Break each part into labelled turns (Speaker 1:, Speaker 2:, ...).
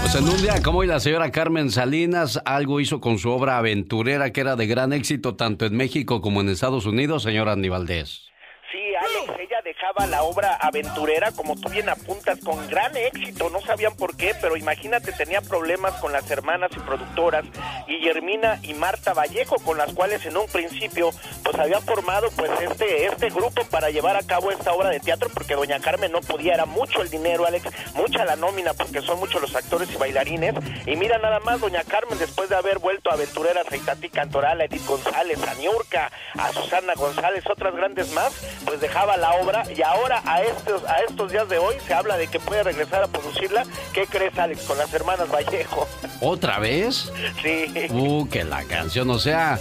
Speaker 1: Pues en un día como hoy la señora Carmen Salinas algo hizo con su obra aventurera que era de gran éxito tanto en México como en Estados Unidos, señora Andy Valdés.
Speaker 2: Sí, la obra aventurera, como tú bien apuntas, con gran éxito. No sabían por qué, pero imagínate, tenía problemas con las hermanas y productoras Guillermina y Marta Vallejo, con las cuales en un principio pues había formado pues este, este grupo para llevar a cabo esta obra de teatro, porque doña Carmen no podía, era mucho el dinero, Alex, mucha la nómina, porque son muchos los actores y bailarines. Y mira nada más, doña Carmen, después de haber vuelto a aventureras a Itati Cantoral, a Edith González, a Niurka, a Susana González, otras grandes más, pues dejaba la obra y ahora a estos, a estos días de hoy se habla de que puede regresar a producirla. ¿Qué crees, Alex, con las hermanas Vallejo?
Speaker 1: ¿Otra vez?
Speaker 2: Sí.
Speaker 1: Uh, que la canción, o sea,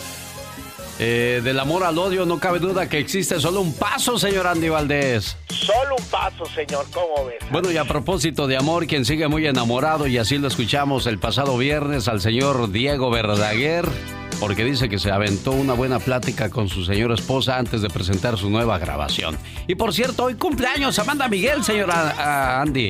Speaker 1: eh, del amor al odio no cabe duda que existe solo un paso, señor Andy Valdés.
Speaker 2: Solo un paso, señor, ¿cómo ves?
Speaker 1: Bueno, y a propósito de amor, quien sigue muy enamorado, y así lo escuchamos el pasado viernes al señor Diego Verdaguer porque dice que se aventó una buena plática con su señora esposa antes de presentar su nueva grabación. Y por cierto, hoy cumpleaños Amanda Miguel, señora Andy.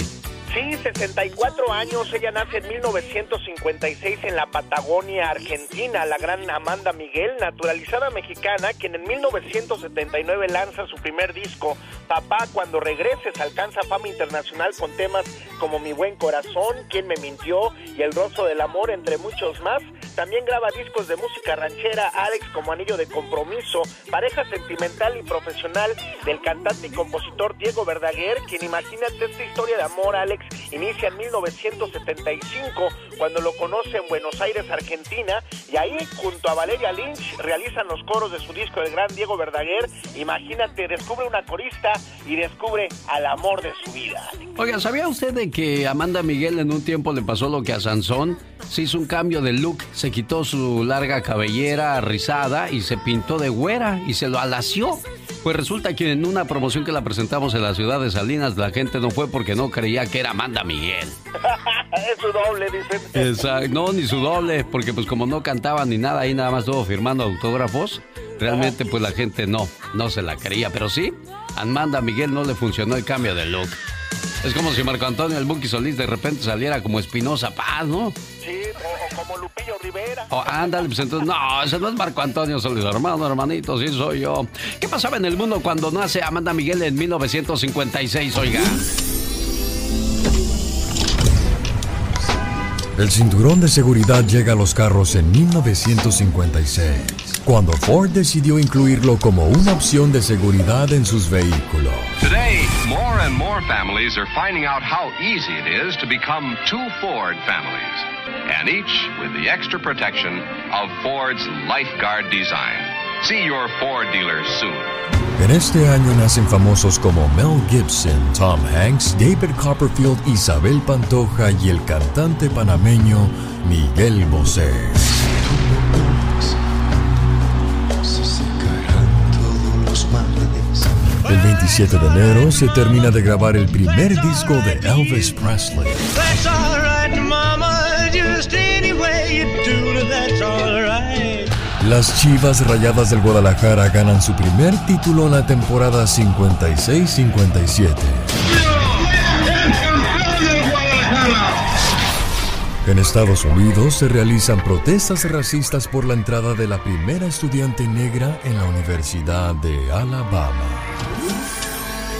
Speaker 2: Sí, 64 años. Ella nace en 1956 en la Patagonia, Argentina. La gran Amanda Miguel, naturalizada mexicana, quien en 1979 lanza su primer disco, Papá, cuando regreses, alcanza fama internacional con temas como Mi buen corazón, Quién me mintió y El rostro del amor, entre muchos más. También graba discos de música ranchera, Alex como anillo de compromiso, pareja sentimental y profesional del cantante y compositor Diego Verdaguer, quien imagínate esta historia de amor, Alex inicia en 1975 cuando lo conoce en Buenos Aires, Argentina, y ahí junto a Valeria Lynch realizan los coros de su disco El Gran Diego Verdaguer. Imagínate, descubre una corista y descubre al amor de su vida.
Speaker 1: Oiga, ¿sabía usted de que Amanda Miguel en un tiempo le pasó lo que a Sansón? Se hizo un cambio de look, se quitó su larga cabellera rizada y se pintó de güera y se lo alació. Pues resulta que en una promoción que la presentamos en la ciudad de Salinas, la gente no fue porque no creía que era Amanda Miguel.
Speaker 2: es su doble, dicen.
Speaker 1: Exacto, no, ni su doble, porque pues como no cantaba ni nada, ahí nada más estuvo firmando autógrafos, realmente pues la gente no, no se la creía, pero sí, a Amanda Miguel no le funcionó el cambio de look. Es como si Marco Antonio el Buki Solís de repente saliera como Espinosa Paz, ¿no?
Speaker 2: Sí, o, como Lupillo Rivera.
Speaker 1: Oh, ándale, pues entonces, no, ese no es Marco Antonio Solís, hermano, hermanito, sí soy yo. ¿Qué pasaba en el mundo cuando nace Amanda Miguel en 1956, oiga?
Speaker 3: El cinturón de seguridad llega a los carros en 1956, cuando Ford decidió incluirlo como una opción de seguridad en sus vehículos.
Speaker 4: Today, more and more families are finding out how easy it is to become two Ford families, and each with the extra protection of Ford's Lifeguard design. See your Ford dealer soon.
Speaker 3: En este año nacen famosos como Mel Gibson, Tom Hanks, David Copperfield, Isabel Pantoja y el cantante panameño Miguel Bosé. El 27 de enero se termina de grabar el primer disco de Elvis Presley. Las Chivas Rayadas del Guadalajara ganan su primer título en la temporada 56-57. En Estados Unidos se realizan protestas racistas por la entrada de la primera estudiante negra en la Universidad de Alabama.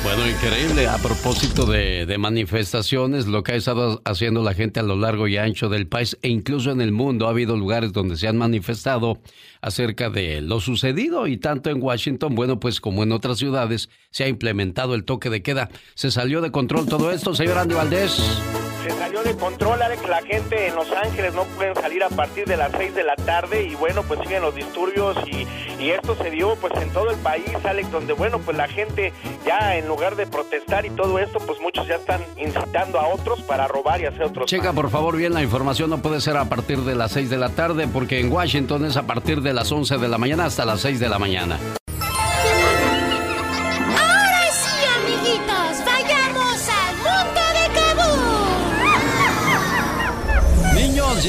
Speaker 1: Bueno, increíble. A propósito de, de, manifestaciones, lo que ha estado haciendo la gente a lo largo y ancho del país e incluso en el mundo, ha habido lugares donde se han manifestado acerca de lo sucedido y tanto en Washington, bueno, pues como en otras ciudades, se ha implementado el toque de queda. ¿Se salió de control todo esto, señor Andy Valdés?
Speaker 2: Se salió de control, Alex. La gente en Los Ángeles no pueden salir a partir de las 6 de la tarde y bueno, pues siguen los disturbios y, y, esto se dio pues en todo el país, Alex, donde bueno, pues la gente ya en lugar de protestar y todo esto, pues muchos ya están incitando a otros para robar y hacer otros.
Speaker 1: Checa por favor bien la información, no puede ser a partir de las 6 de la tarde porque en Washington es a partir de las 11 de la mañana hasta las 6 de la mañana.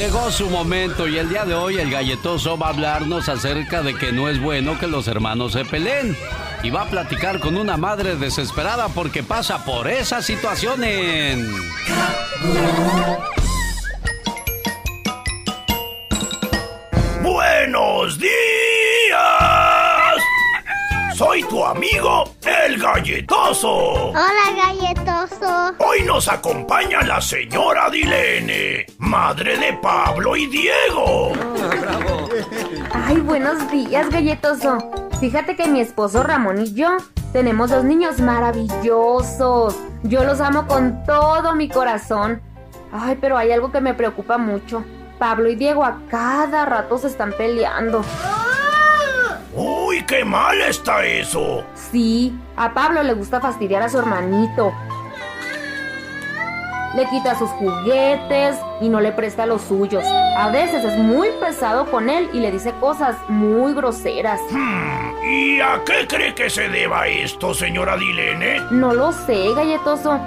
Speaker 1: Llegó su momento y el día de hoy el galletoso va a hablarnos acerca de que no es bueno que los hermanos se peleen. Y va a platicar con una madre desesperada porque pasa por esa situación en... ¡Buenos días!
Speaker 5: Soy tu amigo, el galletoso.
Speaker 6: Hola, galletoso.
Speaker 5: Hoy nos acompaña la señora Dilene, madre de Pablo y Diego.
Speaker 7: bravo. Ay, buenos días, galletoso. Fíjate que mi esposo Ramón y yo tenemos dos niños maravillosos. Yo los amo con todo mi corazón. Ay, pero hay algo que me preocupa mucho. Pablo y Diego a cada rato se están peleando.
Speaker 5: ¡Uy, qué mal está eso!
Speaker 7: Sí, a Pablo le gusta fastidiar a su hermanito. Le quita sus juguetes y no le presta los suyos. A veces es muy pesado con él y le dice cosas muy groseras.
Speaker 5: Hmm, ¿Y a qué cree que se deba esto, señora Dilene?
Speaker 7: No lo sé, galletoso.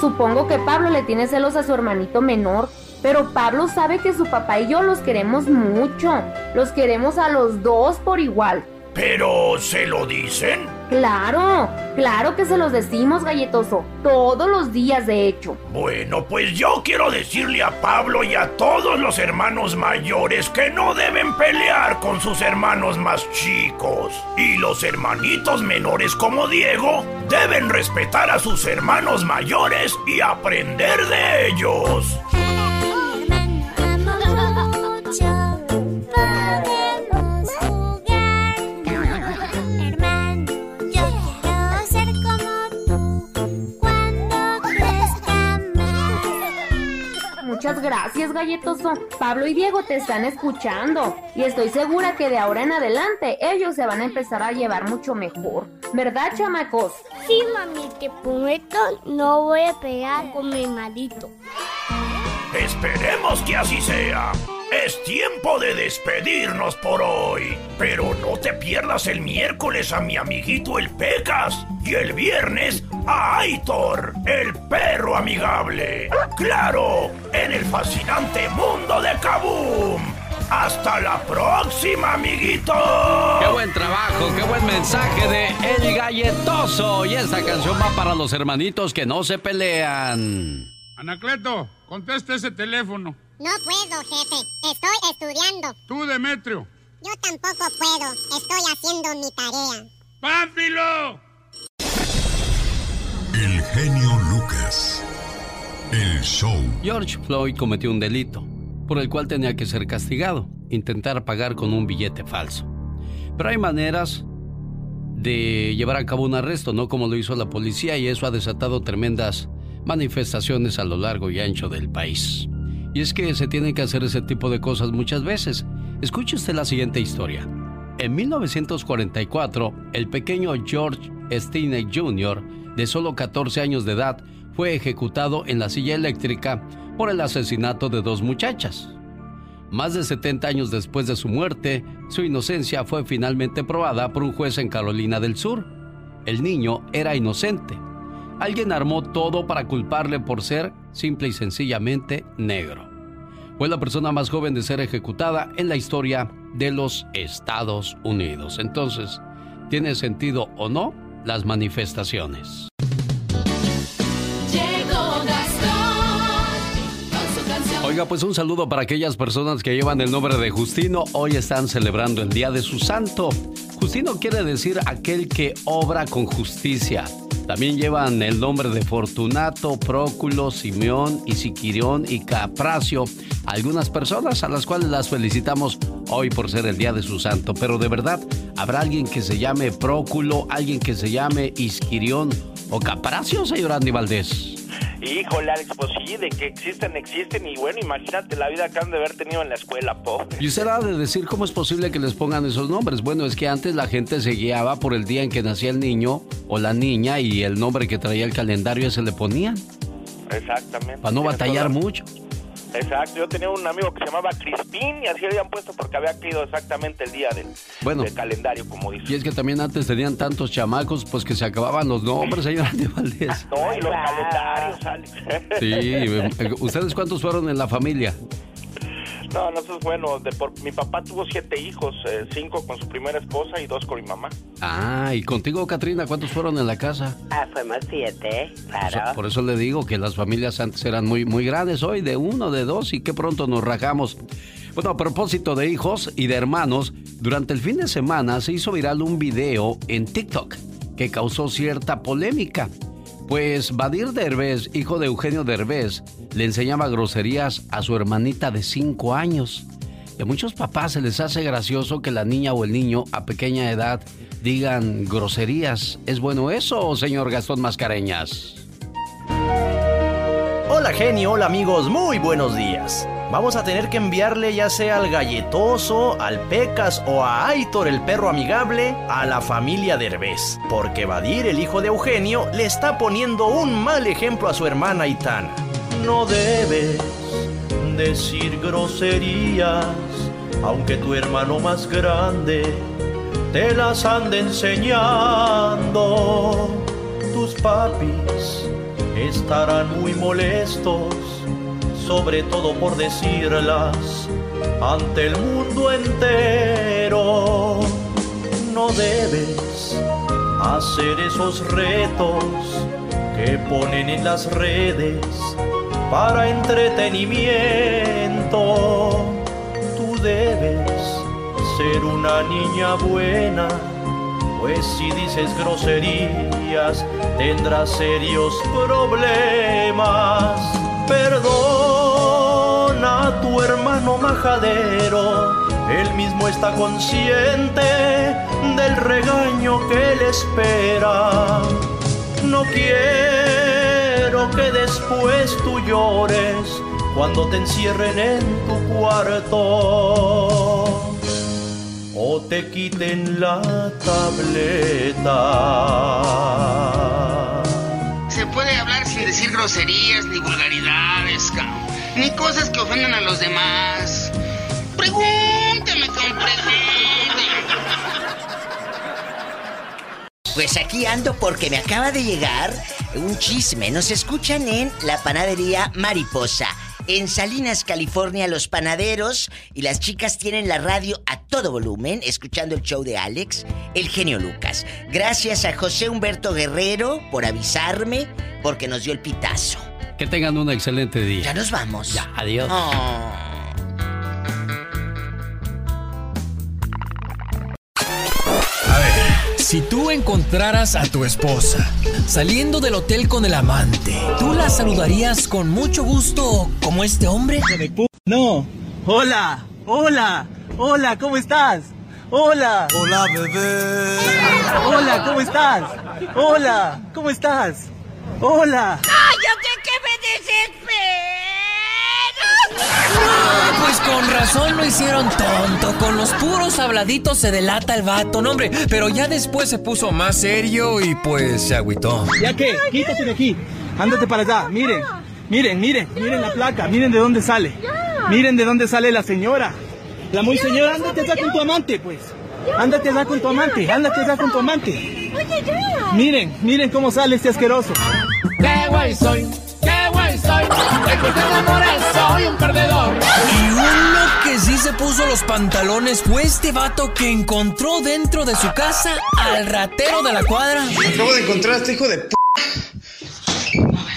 Speaker 7: Supongo que Pablo le tiene celos a su hermanito menor. Pero Pablo sabe que su papá y yo los queremos mucho. Los queremos a los dos por igual.
Speaker 5: ¿Pero se lo dicen?
Speaker 7: Claro, claro que se los decimos, galletoso. Todos los días, de hecho.
Speaker 5: Bueno, pues yo quiero decirle a Pablo y a todos los hermanos mayores que no deben pelear con sus hermanos más chicos. Y los hermanitos menores como Diego deben respetar a sus hermanos mayores y aprender de ellos.
Speaker 7: Gracias, galletoso. Pablo y Diego te están escuchando. Y estoy segura que de ahora en adelante ellos se van a empezar a llevar mucho mejor. ¿Verdad, chamacos?
Speaker 6: Sí, mami, te prometo no voy a pegar con mi malito.
Speaker 5: Esperemos que así sea. Es tiempo de despedirnos por hoy. Pero no te pierdas el miércoles a mi amiguito el Pecas y el viernes a Aitor, el perro amigable. Claro, en el fascinante mundo de Kaboom. Hasta la próxima, amiguito.
Speaker 1: Qué buen trabajo, qué buen mensaje de El Galletoso. Y esta canción va para los hermanitos que no se pelean.
Speaker 8: Anacleto, contesta ese teléfono.
Speaker 9: No puedo, jefe. Estoy estudiando.
Speaker 8: Tú, Demetrio.
Speaker 9: Yo tampoco puedo. Estoy haciendo mi tarea.
Speaker 8: ¡Pánfilo!
Speaker 3: El genio Lucas. El show.
Speaker 1: George Floyd cometió un delito, por el cual tenía que ser castigado, intentar pagar con un billete falso. Pero hay maneras de llevar a cabo un arresto, no como lo hizo la policía, y eso ha desatado tremendas manifestaciones a lo largo y ancho del país. Y es que se tienen que hacer ese tipo de cosas muchas veces. Escuche usted la siguiente historia. En 1944, el pequeño George Stinney Jr., de solo 14 años de edad, fue ejecutado en la silla eléctrica por el asesinato de dos muchachas. Más de 70 años después de su muerte, su inocencia fue finalmente probada por un juez en Carolina del Sur. El niño era inocente. Alguien armó todo para culparle por ser simple y sencillamente negro. Fue la persona más joven de ser ejecutada en la historia de los Estados Unidos. Entonces, ¿tiene sentido o no las manifestaciones? Oiga, pues un saludo para aquellas personas que llevan el nombre de Justino. Hoy están celebrando el Día de su Santo. Justino quiere decir aquel que obra con justicia. También llevan el nombre de Fortunato, Próculo, Simeón, Isiquirión y Capracio. Algunas personas a las cuales las felicitamos hoy por ser el día de su santo. Pero de verdad, ¿habrá alguien que se llame Próculo, alguien que se llame Isquirión o Capracio, señor Andy Valdés?
Speaker 2: Híjole, Alex, pues sí, de que existen, existen. Y bueno, imagínate la vida que han de haber tenido en la escuela, pobre.
Speaker 1: Y usted ha de decir cómo es posible que les pongan esos nombres. Bueno, es que antes la gente se guiaba por el día en que nacía el niño o la niña y el nombre que traía el calendario se le ponían.
Speaker 2: Exactamente.
Speaker 1: Para no batallar mucho.
Speaker 2: Exacto, yo tenía un amigo que se llamaba Crispín y así le habían puesto porque había caído exactamente el día del,
Speaker 1: bueno,
Speaker 2: del calendario, como dice.
Speaker 1: Y es que también antes tenían tantos chamacos, pues que se acababan los nombres, señor Andy Valdés.
Speaker 2: No, y los calendarios, Alex.
Speaker 1: Sí, eh, ¿ustedes cuántos fueron en la familia?
Speaker 2: No, no, eso es bueno. De por, mi papá tuvo siete hijos, eh, cinco con su primera esposa y dos con mi mamá.
Speaker 1: Ah, ¿y contigo, Katrina, cuántos fueron en la casa?
Speaker 10: Ah, fuimos siete, claro.
Speaker 1: Por eso, por eso le digo que las familias antes eran muy, muy grandes, hoy de uno, de dos, y qué pronto nos rajamos. Bueno, a propósito de hijos y de hermanos, durante el fin de semana se hizo viral un video en TikTok que causó cierta polémica. Pues Badir Derbez, hijo de Eugenio Derbez, le enseñaba groserías a su hermanita de 5 años. Y a muchos papás se les hace gracioso que la niña o el niño a pequeña edad digan groserías. ¿Es bueno eso, señor Gastón Mascareñas?
Speaker 11: Hola genio, hola amigos, muy buenos días. Vamos a tener que enviarle ya sea al galletoso, al Pecas o a Aitor el perro amigable a la familia Derbez, porque Badir, el hijo de Eugenio, le está poniendo un mal ejemplo a su hermana Itana. No debes decir groserías, aunque tu hermano más grande te las ande enseñando. Tus papis estarán muy molestos sobre todo por decirlas ante el mundo entero. No debes hacer esos retos que ponen en las redes para entretenimiento. Tú debes ser una niña buena, pues si dices groserías tendrás serios problemas. Perdona a tu hermano majadero, él mismo está consciente del regaño que le espera. No quiero que después tú llores cuando te encierren en tu cuarto. O te quiten la tableta
Speaker 12: decir groserías ni vulgaridades, ni cosas que ofendan a los demás. Pregúnteme,
Speaker 13: Pues aquí ando porque me acaba de llegar un chisme. Nos escuchan en la panadería Mariposa en Salinas, California, los panaderos y las chicas tienen la radio a todo volumen, escuchando el show de Alex, el genio Lucas. Gracias a José Humberto Guerrero por avisarme, porque nos dio el pitazo.
Speaker 1: Que tengan un excelente día.
Speaker 13: Ya nos vamos.
Speaker 1: Ya, adiós. Oh.
Speaker 14: Si tú encontraras a tu esposa saliendo del hotel con el amante, ¿tú la saludarías con mucho gusto como este hombre?
Speaker 15: No. Hola, hola, hola, ¿cómo estás? Hola.
Speaker 16: Hola, bebé.
Speaker 15: Hola, ¿cómo estás? Hola, ¿cómo estás? Hola.
Speaker 17: ¡Cállate que me desespero!
Speaker 14: pues con razón lo hicieron tonto. Con los puros habladitos se delata el vato, no hombre. Pero ya después se puso más serio y pues se agüitó.
Speaker 15: ¿Ya qué? Quítate de aquí. Ándate para allá. Miren, miren, miren, miren la placa. Miren de dónde sale. Miren de dónde sale la señora. La muy señora, ándate allá con tu amante, pues. Ándate allá con tu amante. Ándate allá con tu amante. Miren, miren cómo sale este asqueroso.
Speaker 17: ¡Qué guay soy! soy, soy un perdedor.
Speaker 14: Y uno que sí se puso los pantalones fue este vato que encontró dentro de su casa al ratero de la cuadra.
Speaker 18: Acabo de encontrar a este hijo de p.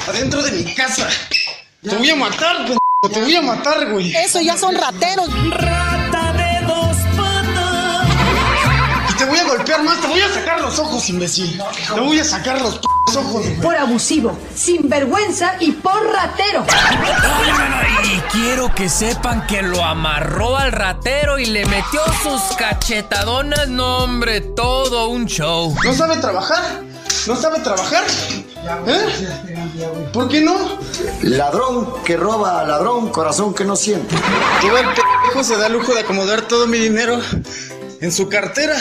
Speaker 18: Adentro de mi casa. Te voy a matar, p. Te voy a matar, güey.
Speaker 19: Eso ya son rateros.
Speaker 18: Golpear más. Te voy a sacar los ojos, imbécil. Te voy a sacar los p ojos.
Speaker 19: Por abusivo, sin vergüenza y por ratero.
Speaker 14: Y quiero que sepan que lo amarró al ratero y le metió sus cachetadonas. No, hombre, todo un show.
Speaker 18: ¿No sabe trabajar? ¿No sabe trabajar? ¿Eh? ¿Por qué no?
Speaker 20: Ladrón que roba a ladrón, corazón que no siente.
Speaker 18: Todo el p se da el lujo de acomodar todo mi dinero en su cartera.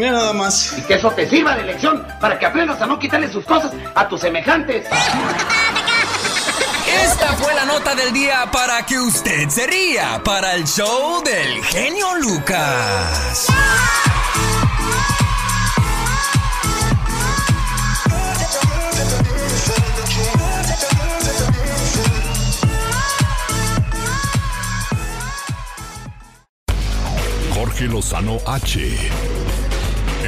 Speaker 18: Mira nada más.
Speaker 12: Y que eso te sirva de lección para que aprendas a no quitarle sus cosas a tus semejantes.
Speaker 14: Esta fue la nota del día para que usted se ría para el show del genio Lucas.
Speaker 3: Jorge Lozano H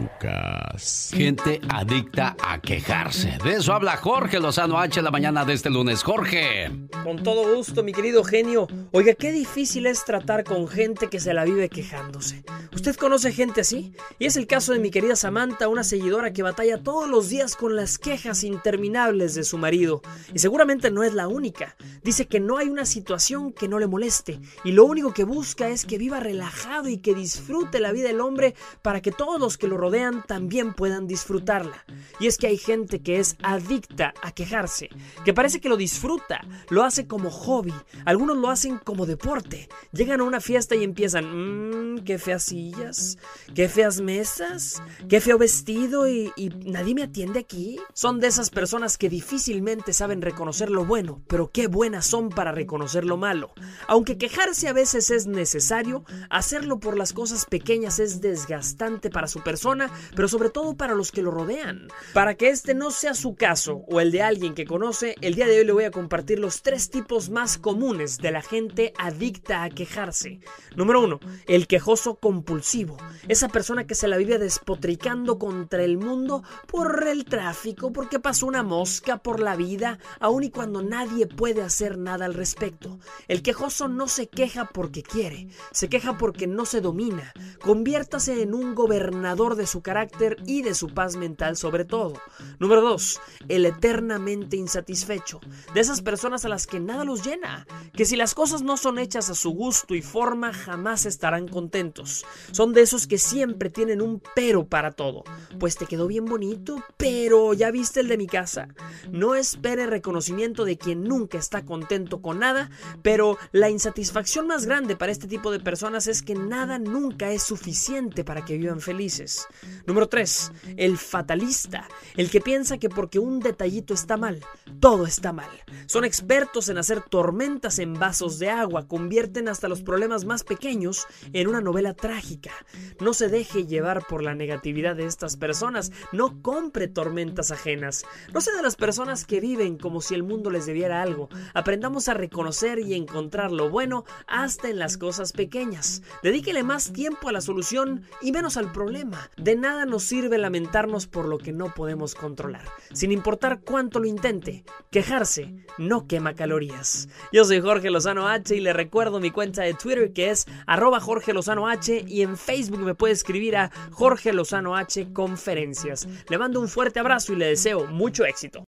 Speaker 3: Lucas.
Speaker 1: Gente adicta a quejarse. De eso habla Jorge Lozano H la mañana de este lunes. Jorge.
Speaker 16: Con todo gusto, mi querido genio. Oiga, qué difícil es tratar con gente que se la vive quejándose. ¿Usted conoce gente así? Y es el caso de mi querida Samantha, una seguidora que batalla todos los días con las quejas interminables de su marido. Y seguramente no es la única. Dice que no hay una situación que no le moleste. Y lo único que busca es que viva relajado y que disfrute la vida del hombre para que todos los que lo rodean también puedan disfrutarla. Y es que hay gente que es adicta a quejarse, que parece que lo disfruta, lo hace como hobby, algunos lo hacen como deporte. Llegan a una fiesta y empiezan, mmm, qué feas sillas, qué feas mesas, qué feo vestido y, y nadie me atiende aquí. Son de esas personas que difícilmente saben reconocer lo bueno, pero qué buenas son para reconocer lo malo. Aunque quejarse a veces es necesario, hacerlo por las cosas pequeñas es desgastante para su persona, pero sobre todo para los que lo rodean. Para que este no sea su caso o el de alguien que conoce, el día de hoy le voy a compartir los tres tipos más comunes de la gente adicta a quejarse. Número uno, el quejoso compulsivo. Esa persona que se la vive despotricando contra el mundo por el tráfico, porque pasó una mosca por la vida, aun y cuando nadie puede hacer nada al respecto. El quejoso no se queja porque quiere, se queja porque no se domina. Conviértase en un gobernador de su carácter y de su paz mental sobre todo. Número 2. El eternamente insatisfecho. De esas personas a las que nada los llena. Que si las cosas no son hechas a su gusto y forma, jamás estarán contentos. Son de esos que siempre tienen un pero para todo. Pues te quedó bien bonito, pero ¿ya viste el de mi casa? No espere reconocimiento de quien nunca está contento con nada, pero la insatisfacción más grande para este tipo de personas es que nada nunca es suficiente para que vivan felices. Número 3. El fatalista. El que piensa que porque un detallito está mal, todo está mal. Son expertos en hacer tormentas en vasos de agua, convierten hasta los problemas más pequeños en una novela trágica. No se deje llevar por la negatividad de estas personas, no compre tormentas ajenas. No sea de las personas que viven como si el mundo les debiera algo. Aprendamos a reconocer y encontrar lo bueno hasta en las cosas pequeñas. Dedíquele más tiempo a la solución y menos al problema. De nada nos sirve lamentarnos por lo que no podemos controlar, sin importar cuánto lo intente. Quejarse no quema calorías. Yo soy Jorge Lozano H y le recuerdo mi cuenta de Twitter que es arroba Jorge Lozano H y en Facebook me puede escribir a Jorge Lozano H Conferencias. Le mando un fuerte abrazo y le deseo mucho éxito.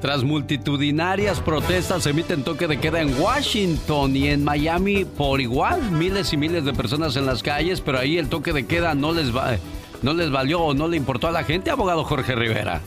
Speaker 1: Tras multitudinarias protestas, emiten toque de queda en Washington y en Miami por igual. Miles y miles de personas en las calles, pero ahí el toque de queda no les, va, no les valió o no le importó a la gente, abogado Jorge Rivera.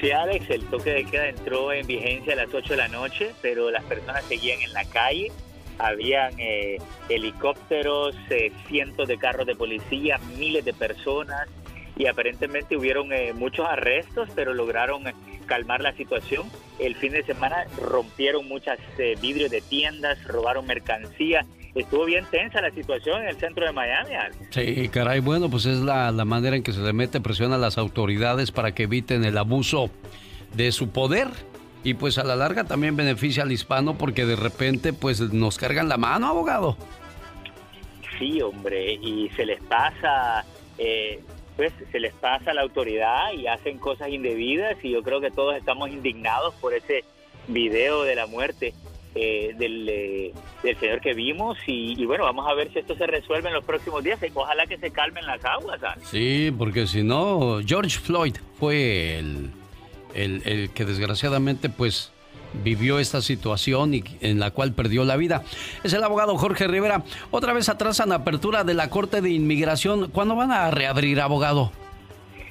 Speaker 21: Sí, Alex, el toque de queda entró en vigencia a las 8 de la noche, pero las personas seguían en la calle. Habían eh, helicópteros, eh, cientos de carros de policía, miles de personas y aparentemente hubieron eh, muchos arrestos, pero lograron eh, calmar la situación. El fin de semana rompieron muchos eh, vidrios de tiendas, robaron mercancía. Estuvo bien tensa la situación en el centro de Miami.
Speaker 1: Sí, caray, bueno, pues es la, la manera en que se le mete presión a las autoridades para que eviten el abuso de su poder. Y pues a la larga también beneficia al hispano porque de repente pues nos cargan la mano, abogado.
Speaker 21: Sí, hombre, y se les pasa, eh, pues se les pasa a la autoridad y hacen cosas indebidas y yo creo que todos estamos indignados por ese video de la muerte eh, del, eh, del señor que vimos y, y, bueno, vamos a ver si esto se resuelve en los próximos días. Ojalá que se calmen las aguas. ¿sabes?
Speaker 1: Sí, porque si no, George Floyd fue el, el, el que desgraciadamente pues vivió esta situación y en la cual perdió la vida. Es el abogado Jorge Rivera. Otra vez atrasan la apertura de la Corte de Inmigración. ¿Cuándo van a reabrir, abogado?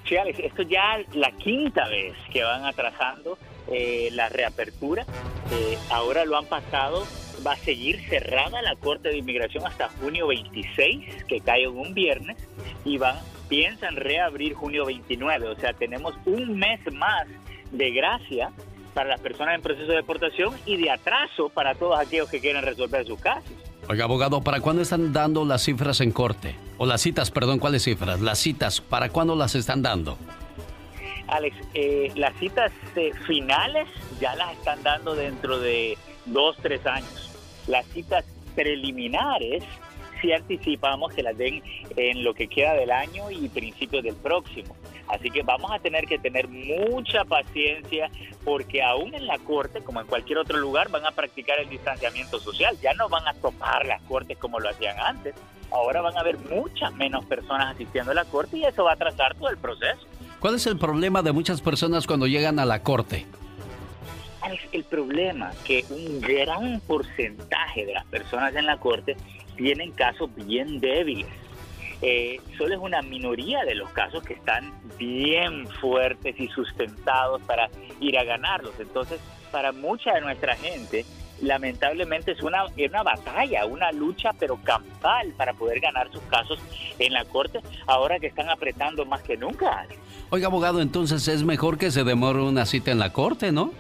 Speaker 21: Sí, Alex, esto ya la quinta vez que van atrasando eh, la reapertura. Eh, ahora lo han pasado. Va a seguir cerrada la Corte de Inmigración hasta junio 26, que cae en un viernes, y van piensan reabrir junio 29. O sea, tenemos un mes más de gracia para las personas en proceso de deportación y de atraso para todos aquellos que quieren resolver sus casos.
Speaker 1: Oiga, abogado, ¿para cuándo están dando las cifras en corte? O las citas, perdón, ¿cuáles cifras? Las citas, ¿para cuándo las están dando?
Speaker 21: Alex, eh, las citas eh, finales ya las están dando dentro de dos, tres años. Las citas preliminares sí anticipamos que las den en lo que queda del año y principios del próximo. Así que vamos a tener que tener mucha paciencia porque aún en la corte, como en cualquier otro lugar, van a practicar el distanciamiento social. Ya no van a tomar las cortes como lo hacían antes. Ahora van a haber muchas menos personas asistiendo a la corte y eso va a atrasar todo el proceso.
Speaker 1: ¿Cuál es el problema de muchas personas cuando llegan a la corte?
Speaker 21: el problema que un gran porcentaje de las personas en la corte tienen casos bien débiles. Eh, solo es una minoría de los casos que están bien fuertes y sustentados para ir a ganarlos. Entonces, para mucha de nuestra gente, lamentablemente es una, una batalla, una lucha pero campal para poder ganar sus casos en la corte, ahora que están apretando más que nunca.
Speaker 1: Oiga, abogado, entonces es mejor que se demore una cita en la corte, ¿no?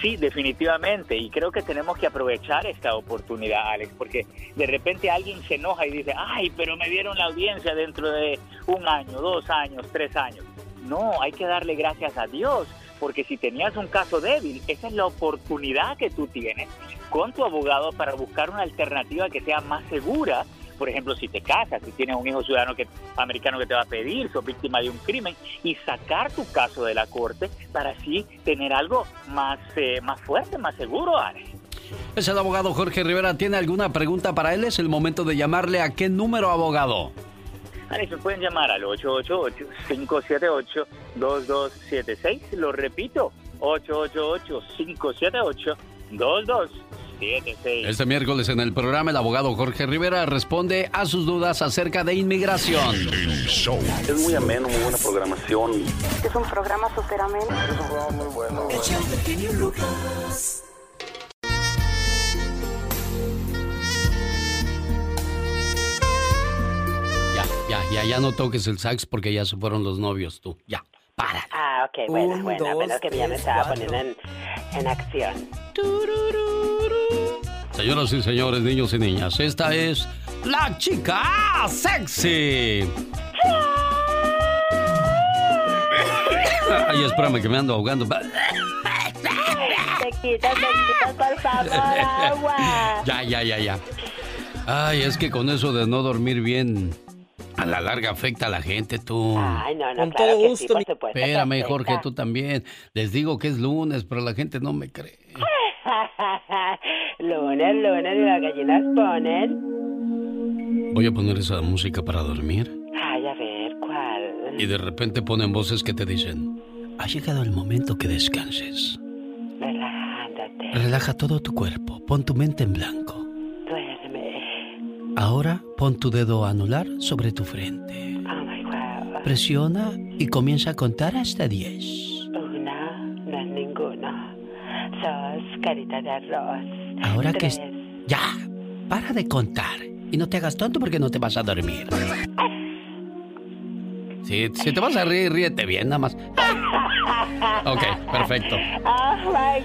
Speaker 21: Sí, definitivamente. Y creo que tenemos que aprovechar esta oportunidad, Alex, porque de repente alguien se enoja y dice, ay, pero me dieron la audiencia dentro de un año, dos años, tres años. No, hay que darle gracias a Dios, porque si tenías un caso débil, esa es la oportunidad que tú tienes con tu abogado para buscar una alternativa que sea más segura por ejemplo, si te casas, si tienes un hijo ciudadano que, americano que te va a pedir, sos víctima de un crimen, y sacar tu caso de la corte para así tener algo más, eh, más fuerte, más seguro, Alex.
Speaker 1: Es el abogado Jorge Rivera. ¿Tiene alguna pregunta para él? Es el momento de llamarle a qué número, abogado.
Speaker 21: Alex, pueden llamar al 888-578-2276. Lo repito, 888-578-2276.
Speaker 1: Este miércoles en el programa el abogado Jorge Rivera responde a sus dudas acerca de inmigración.
Speaker 22: Es muy ameno, muy buena programación.
Speaker 23: Es un programa súper ameno.
Speaker 22: Es un programa muy bueno.
Speaker 1: Ya, ya, ya, no toques el sax porque ya se fueron los novios tú. Ya, para.
Speaker 23: Ah, ok, bueno, bueno, bueno, que ya me estaba poniendo en, en acción.
Speaker 1: Señoras y señores, niños y niñas, esta es la chica sexy. Ay, espérame que me ando ahogando.
Speaker 23: Te quitas, te quitas, por favor, agua.
Speaker 1: Ya, ya, ya, ya. Ay, es que con eso de no dormir bien, a la larga afecta a la gente, tú.
Speaker 23: Ay, no, no,
Speaker 1: Con
Speaker 23: claro
Speaker 1: todo
Speaker 23: que
Speaker 1: gusto.
Speaker 23: sí, por supuesto
Speaker 1: Espérame. Jorge, tú también. Les digo que es lunes, pero la gente no me cree.
Speaker 23: lunes, lunes, y las gallinas ponen.
Speaker 1: Voy a poner esa música para dormir.
Speaker 23: Ay, a ver, ¿cuál?
Speaker 1: Y de repente ponen voces que te dicen, ha llegado el momento que descanses.
Speaker 23: Relajándote,
Speaker 1: Relaja todo tu cuerpo, pon tu mente en blanco. Ahora pon tu dedo anular sobre tu frente.
Speaker 23: Oh.
Speaker 1: Presiona y comienza a contar hasta 10.
Speaker 23: Una, no es ninguno. Sos carita de arroz.
Speaker 1: Ahora que... Ya, para de contar. Y no te hagas tonto porque no te vas a dormir. Si, si te vas a reír, ríete bien, nada más. Ok, perfecto.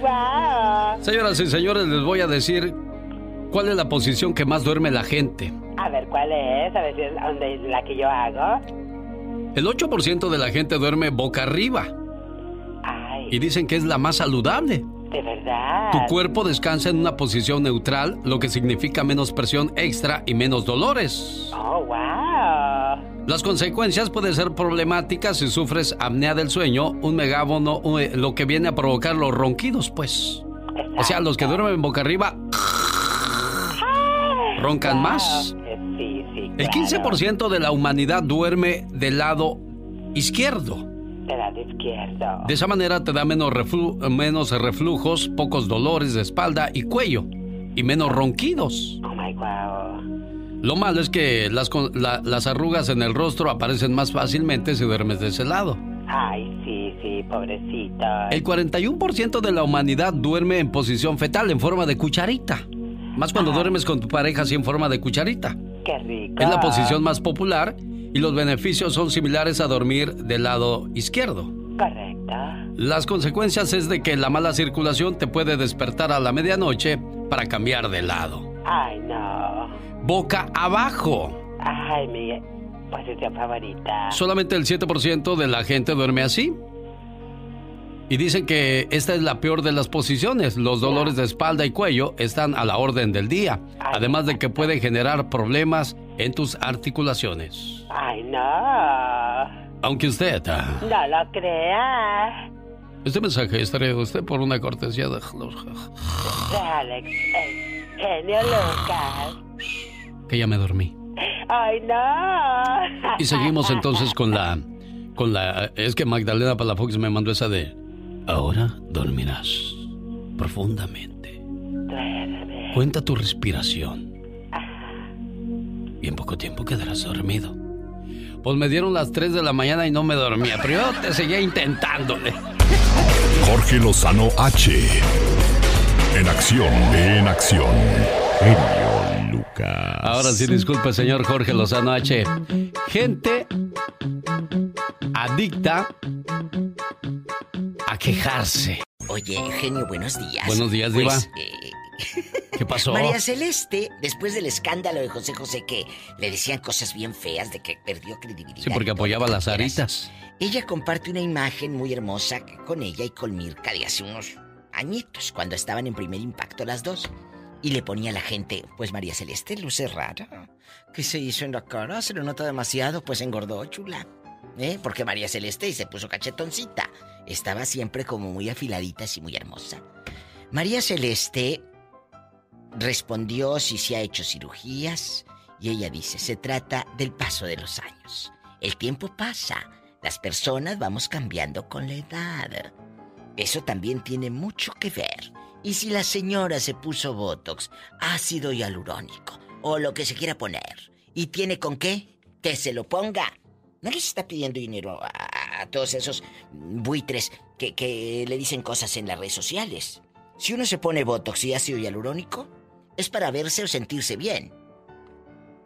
Speaker 23: Oh.
Speaker 1: Señoras y señores, les voy a decir cuál es la posición que más duerme la gente.
Speaker 23: A ver, ¿cuál es? A ver si es donde, la que yo hago.
Speaker 1: El 8% de la gente duerme boca arriba. Y dicen que es la más saludable.
Speaker 23: De verdad.
Speaker 1: Tu cuerpo descansa en una posición neutral, lo que significa menos presión extra y menos dolores.
Speaker 23: Oh, wow.
Speaker 1: Las consecuencias pueden ser problemáticas si sufres apnea del sueño, un megáfono, un- lo que viene a provocar los ronquidos, pues. O sea, los que duermen boca arriba roncan más.
Speaker 23: Sí, sí.
Speaker 1: El 15% de la humanidad duerme del lado izquierdo.
Speaker 23: Del lado izquierdo.
Speaker 1: De esa manera te da menos, reflu- menos reflujos, pocos dolores de espalda y cuello y menos ronquidos.
Speaker 23: Oh my wow.
Speaker 1: Lo malo es que las, la- las arrugas en el rostro aparecen más fácilmente si duermes de ese lado.
Speaker 23: Ay, sí, sí, pobrecito.
Speaker 1: El 41% de la humanidad duerme en posición fetal, en forma de cucharita. Más cuando duermes con tu pareja así en forma de cucharita.
Speaker 23: Qué rico.
Speaker 1: Es la posición más popular y los beneficios son similares a dormir del lado izquierdo.
Speaker 23: Correcto.
Speaker 1: Las consecuencias es de que la mala circulación te puede despertar a la medianoche para cambiar de lado.
Speaker 23: Ay, no.
Speaker 1: Boca abajo.
Speaker 23: Ay, mi posición favorita.
Speaker 1: Solamente el 7% de la gente duerme así. Y dicen que esta es la peor de las posiciones. Los dolores de espalda y cuello están a la orden del día. Además de que pueden generar problemas en tus articulaciones.
Speaker 23: Ay, no.
Speaker 1: Aunque usted... ah,
Speaker 23: No lo crea.
Speaker 1: Este mensaje es traído a usted por una cortesía de...
Speaker 23: De Alex. eh, genio Lucas.
Speaker 1: Que ya me dormí.
Speaker 23: Ay, no.
Speaker 1: Y seguimos entonces con la... Con la... Es que Magdalena Palafox me mandó esa de... Ahora dormirás profundamente. Cuenta tu respiración. Y en poco tiempo quedarás dormido. Pues me dieron las 3 de la mañana y no me dormía, pero yo te seguía intentándole.
Speaker 3: Jorge Lozano H. En acción, en acción. Genio Lucas.
Speaker 1: Ahora sí, disculpe, señor Jorge Lozano H. Gente adicta quejarse.
Speaker 13: Oye, genio, buenos días.
Speaker 1: Buenos días,
Speaker 13: Pues,
Speaker 1: Diva.
Speaker 13: eh,
Speaker 1: ¿Qué pasó?
Speaker 13: María Celeste, después del escándalo de José José que le decían cosas bien feas de que perdió credibilidad.
Speaker 1: Sí, porque apoyaba las aritas.
Speaker 13: Ella comparte una imagen muy hermosa con ella y con Mirka de hace unos añitos, cuando estaban en primer impacto las dos. Y le ponía a la gente, pues María Celeste luce rara. ¿Qué se hizo en la cara? Se lo nota demasiado, pues engordó, chula. ¿Eh? Porque María Celeste se puso cachetoncita. Estaba siempre como muy afiladita y muy hermosa. María Celeste respondió si se ha hecho cirugías y ella dice, se trata del paso de los años. El tiempo pasa, las personas vamos cambiando con la edad. Eso también tiene mucho que ver. Y si la señora se puso Botox, ácido hialurónico o lo que se quiera poner, y tiene con qué, que se lo ponga. No les está pidiendo dinero a, a todos esos buitres que, que le dicen cosas en las redes sociales. Si uno se pone Botox y ácido hialurónico, es para verse o sentirse bien.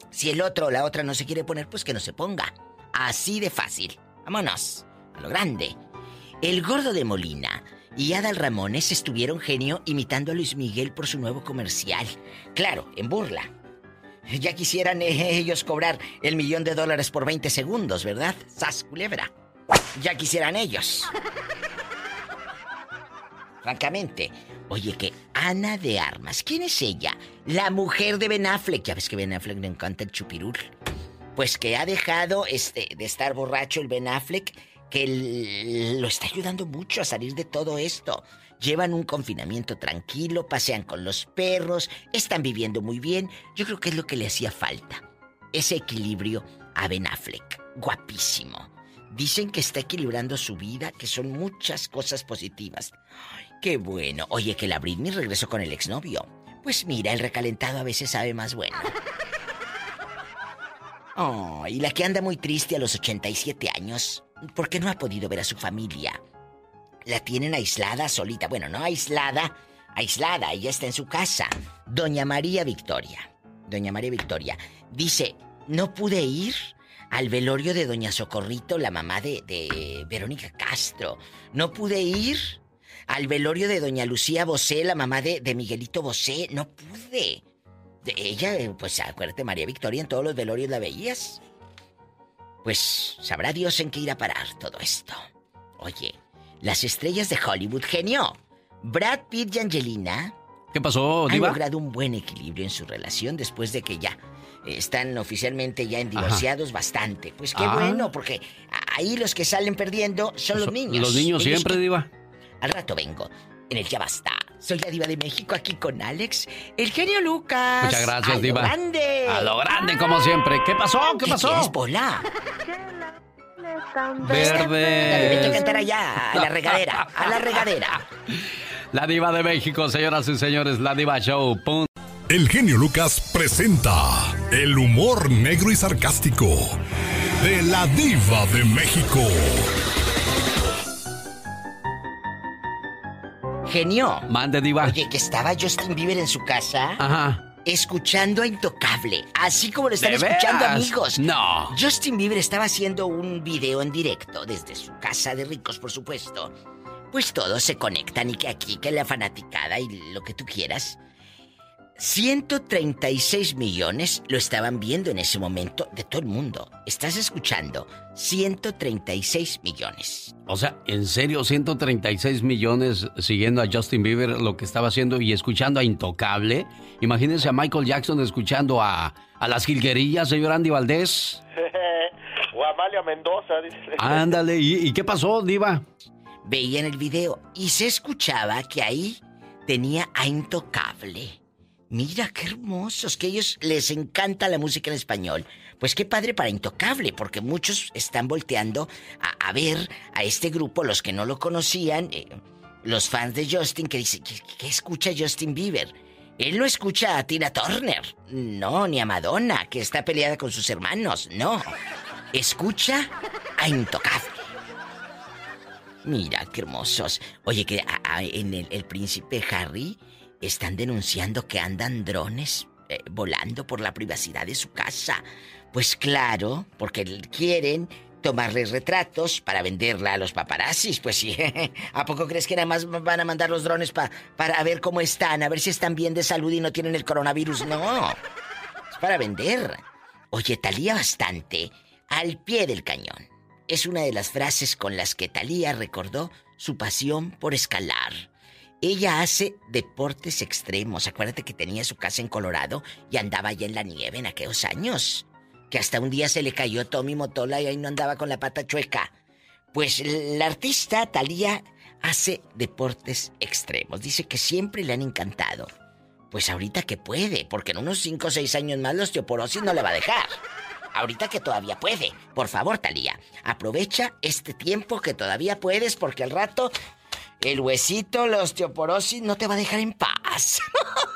Speaker 13: Si el otro o la otra no se quiere poner, pues que no se ponga. Así de fácil. Vámonos. A lo grande. El gordo de Molina y Adal Ramones estuvieron genio imitando a Luis Miguel por su nuevo comercial. Claro, en burla. Ya quisieran ellos cobrar el millón de dólares por 20 segundos, ¿verdad? Sas culebra. Ya quisieran ellos. Francamente. Oye, que Ana de Armas, ¿quién es ella? La mujer de Ben Affleck. Ya ves que Ben Affleck le encanta el chupirul. Pues que ha dejado este, de estar borracho el Ben Affleck, que lo está ayudando mucho a salir de todo esto. Llevan un confinamiento tranquilo, pasean con los perros, están viviendo muy bien. Yo creo que es lo que le hacía falta. Ese equilibrio a Ben Affleck. Guapísimo. Dicen que está equilibrando su vida, que son muchas cosas positivas. Qué bueno. Oye, que la Britney regresó con el exnovio. Pues mira, el recalentado a veces sabe más bueno. Oh, y la que anda muy triste a los 87 años, porque no ha podido ver a su familia. La tienen aislada, solita. Bueno, no aislada, aislada. Ella está en su casa. Doña María Victoria. Doña María Victoria. Dice, no pude ir al velorio de Doña Socorrito, la mamá de, de Verónica Castro. No pude ir al velorio de Doña Lucía Bosé, la mamá de, de Miguelito Bosé. No pude. De ella, eh, pues acuérdate, María Victoria, en todos los velorios la veías. Pues sabrá Dios en qué ir a parar todo esto. Oye, las estrellas de Hollywood, genio. Brad Pitt y Angelina
Speaker 1: ¿Qué pasó,
Speaker 13: han
Speaker 1: Diva?
Speaker 13: logrado un buen equilibrio en su relación después de que ya están oficialmente ya en divorciados bastante. Pues qué
Speaker 1: Ah.
Speaker 13: bueno, porque ahí los que salen perdiendo son los niños.
Speaker 1: Los niños
Speaker 13: Ellos
Speaker 1: siempre,
Speaker 13: que-
Speaker 1: Diva.
Speaker 13: Al rato vengo. En el Ya Basta. Soy la diva de México aquí con Alex, el genio Lucas.
Speaker 1: Muchas gracias,
Speaker 13: A lo
Speaker 1: Diva.
Speaker 13: grande.
Speaker 1: A lo grande, como siempre. ¿Qué pasó? ¿Qué,
Speaker 13: ¿Qué
Speaker 1: pasó?
Speaker 13: quieres, Pola? Ándale, vete a
Speaker 1: Verde.
Speaker 13: cantar allá, a la regadera, a la regadera.
Speaker 1: La diva de México, señoras y señores, la diva show.
Speaker 3: El genio Lucas presenta el humor negro y sarcástico de la diva de México.
Speaker 13: Genio.
Speaker 1: Mande, diva.
Speaker 13: Oye, que estaba Justin Bieber en su casa.
Speaker 1: Ajá.
Speaker 13: Escuchando a Intocable, así como lo están
Speaker 1: ¿De
Speaker 13: escuchando
Speaker 1: veras?
Speaker 13: amigos.
Speaker 1: No.
Speaker 13: Justin Bieber estaba haciendo un video en directo desde su casa de ricos, por supuesto. Pues todos se conectan y que aquí, que la fanaticada y lo que tú quieras. 136 millones lo estaban viendo en ese momento de todo el mundo. ¿Estás escuchando? 136 millones.
Speaker 1: O sea, en serio, 136 millones siguiendo a Justin Bieber lo que estaba haciendo y escuchando a Intocable. Imagínense a Michael Jackson escuchando a, a las jilguerillas, señor Andy Valdés.
Speaker 2: o Amalia Mendoza, dice.
Speaker 1: Ándale, ¿y, ¿y qué pasó, Diva?
Speaker 13: Veía en el video y se escuchaba que ahí tenía a Intocable. Mira qué hermosos, que a ellos les encanta la música en español. Pues qué padre para Intocable, porque muchos están volteando a, ver a este grupo, los que no lo conocían, eh, los fans de Justin, que dicen, ¿qué, escucha Justin Bieber? Él no escucha a Tina Turner, no, ni a Madonna, que está peleada con sus hermanos, no. Escucha a Intocable. Mira, qué hermosos. Oye, que en el príncipe Harry están denunciando que andan drones eh, volando por la privacidad de su casa. Pues claro, porque quieren tomarle retratos para venderla a los paparazzis. Pues sí, ¿a poco crees que nada más van a mandar los drones pa- para ver cómo están, a ver si están bien de salud y no tienen el coronavirus? No, es para vender. Oye, Talía bastante, al pie del cañón. Es una de las frases con las que Talía recordó su pasión por escalar. Ella hace deportes extremos. Acuérdate que tenía su casa en Colorado y andaba allá en la nieve en aquellos años. Que hasta un día se le cayó Tommy Motola y ahí no andaba con la pata chueca. Pues la artista Talía hace deportes extremos. Dice que siempre le han encantado. Pues ahorita que puede, porque en unos 5 o 6 años más la osteoporosis no le va a dejar. Ahorita que todavía puede. Por favor, Talía, aprovecha este tiempo que todavía puedes porque al rato el huesito, la osteoporosis no te va a dejar en paz.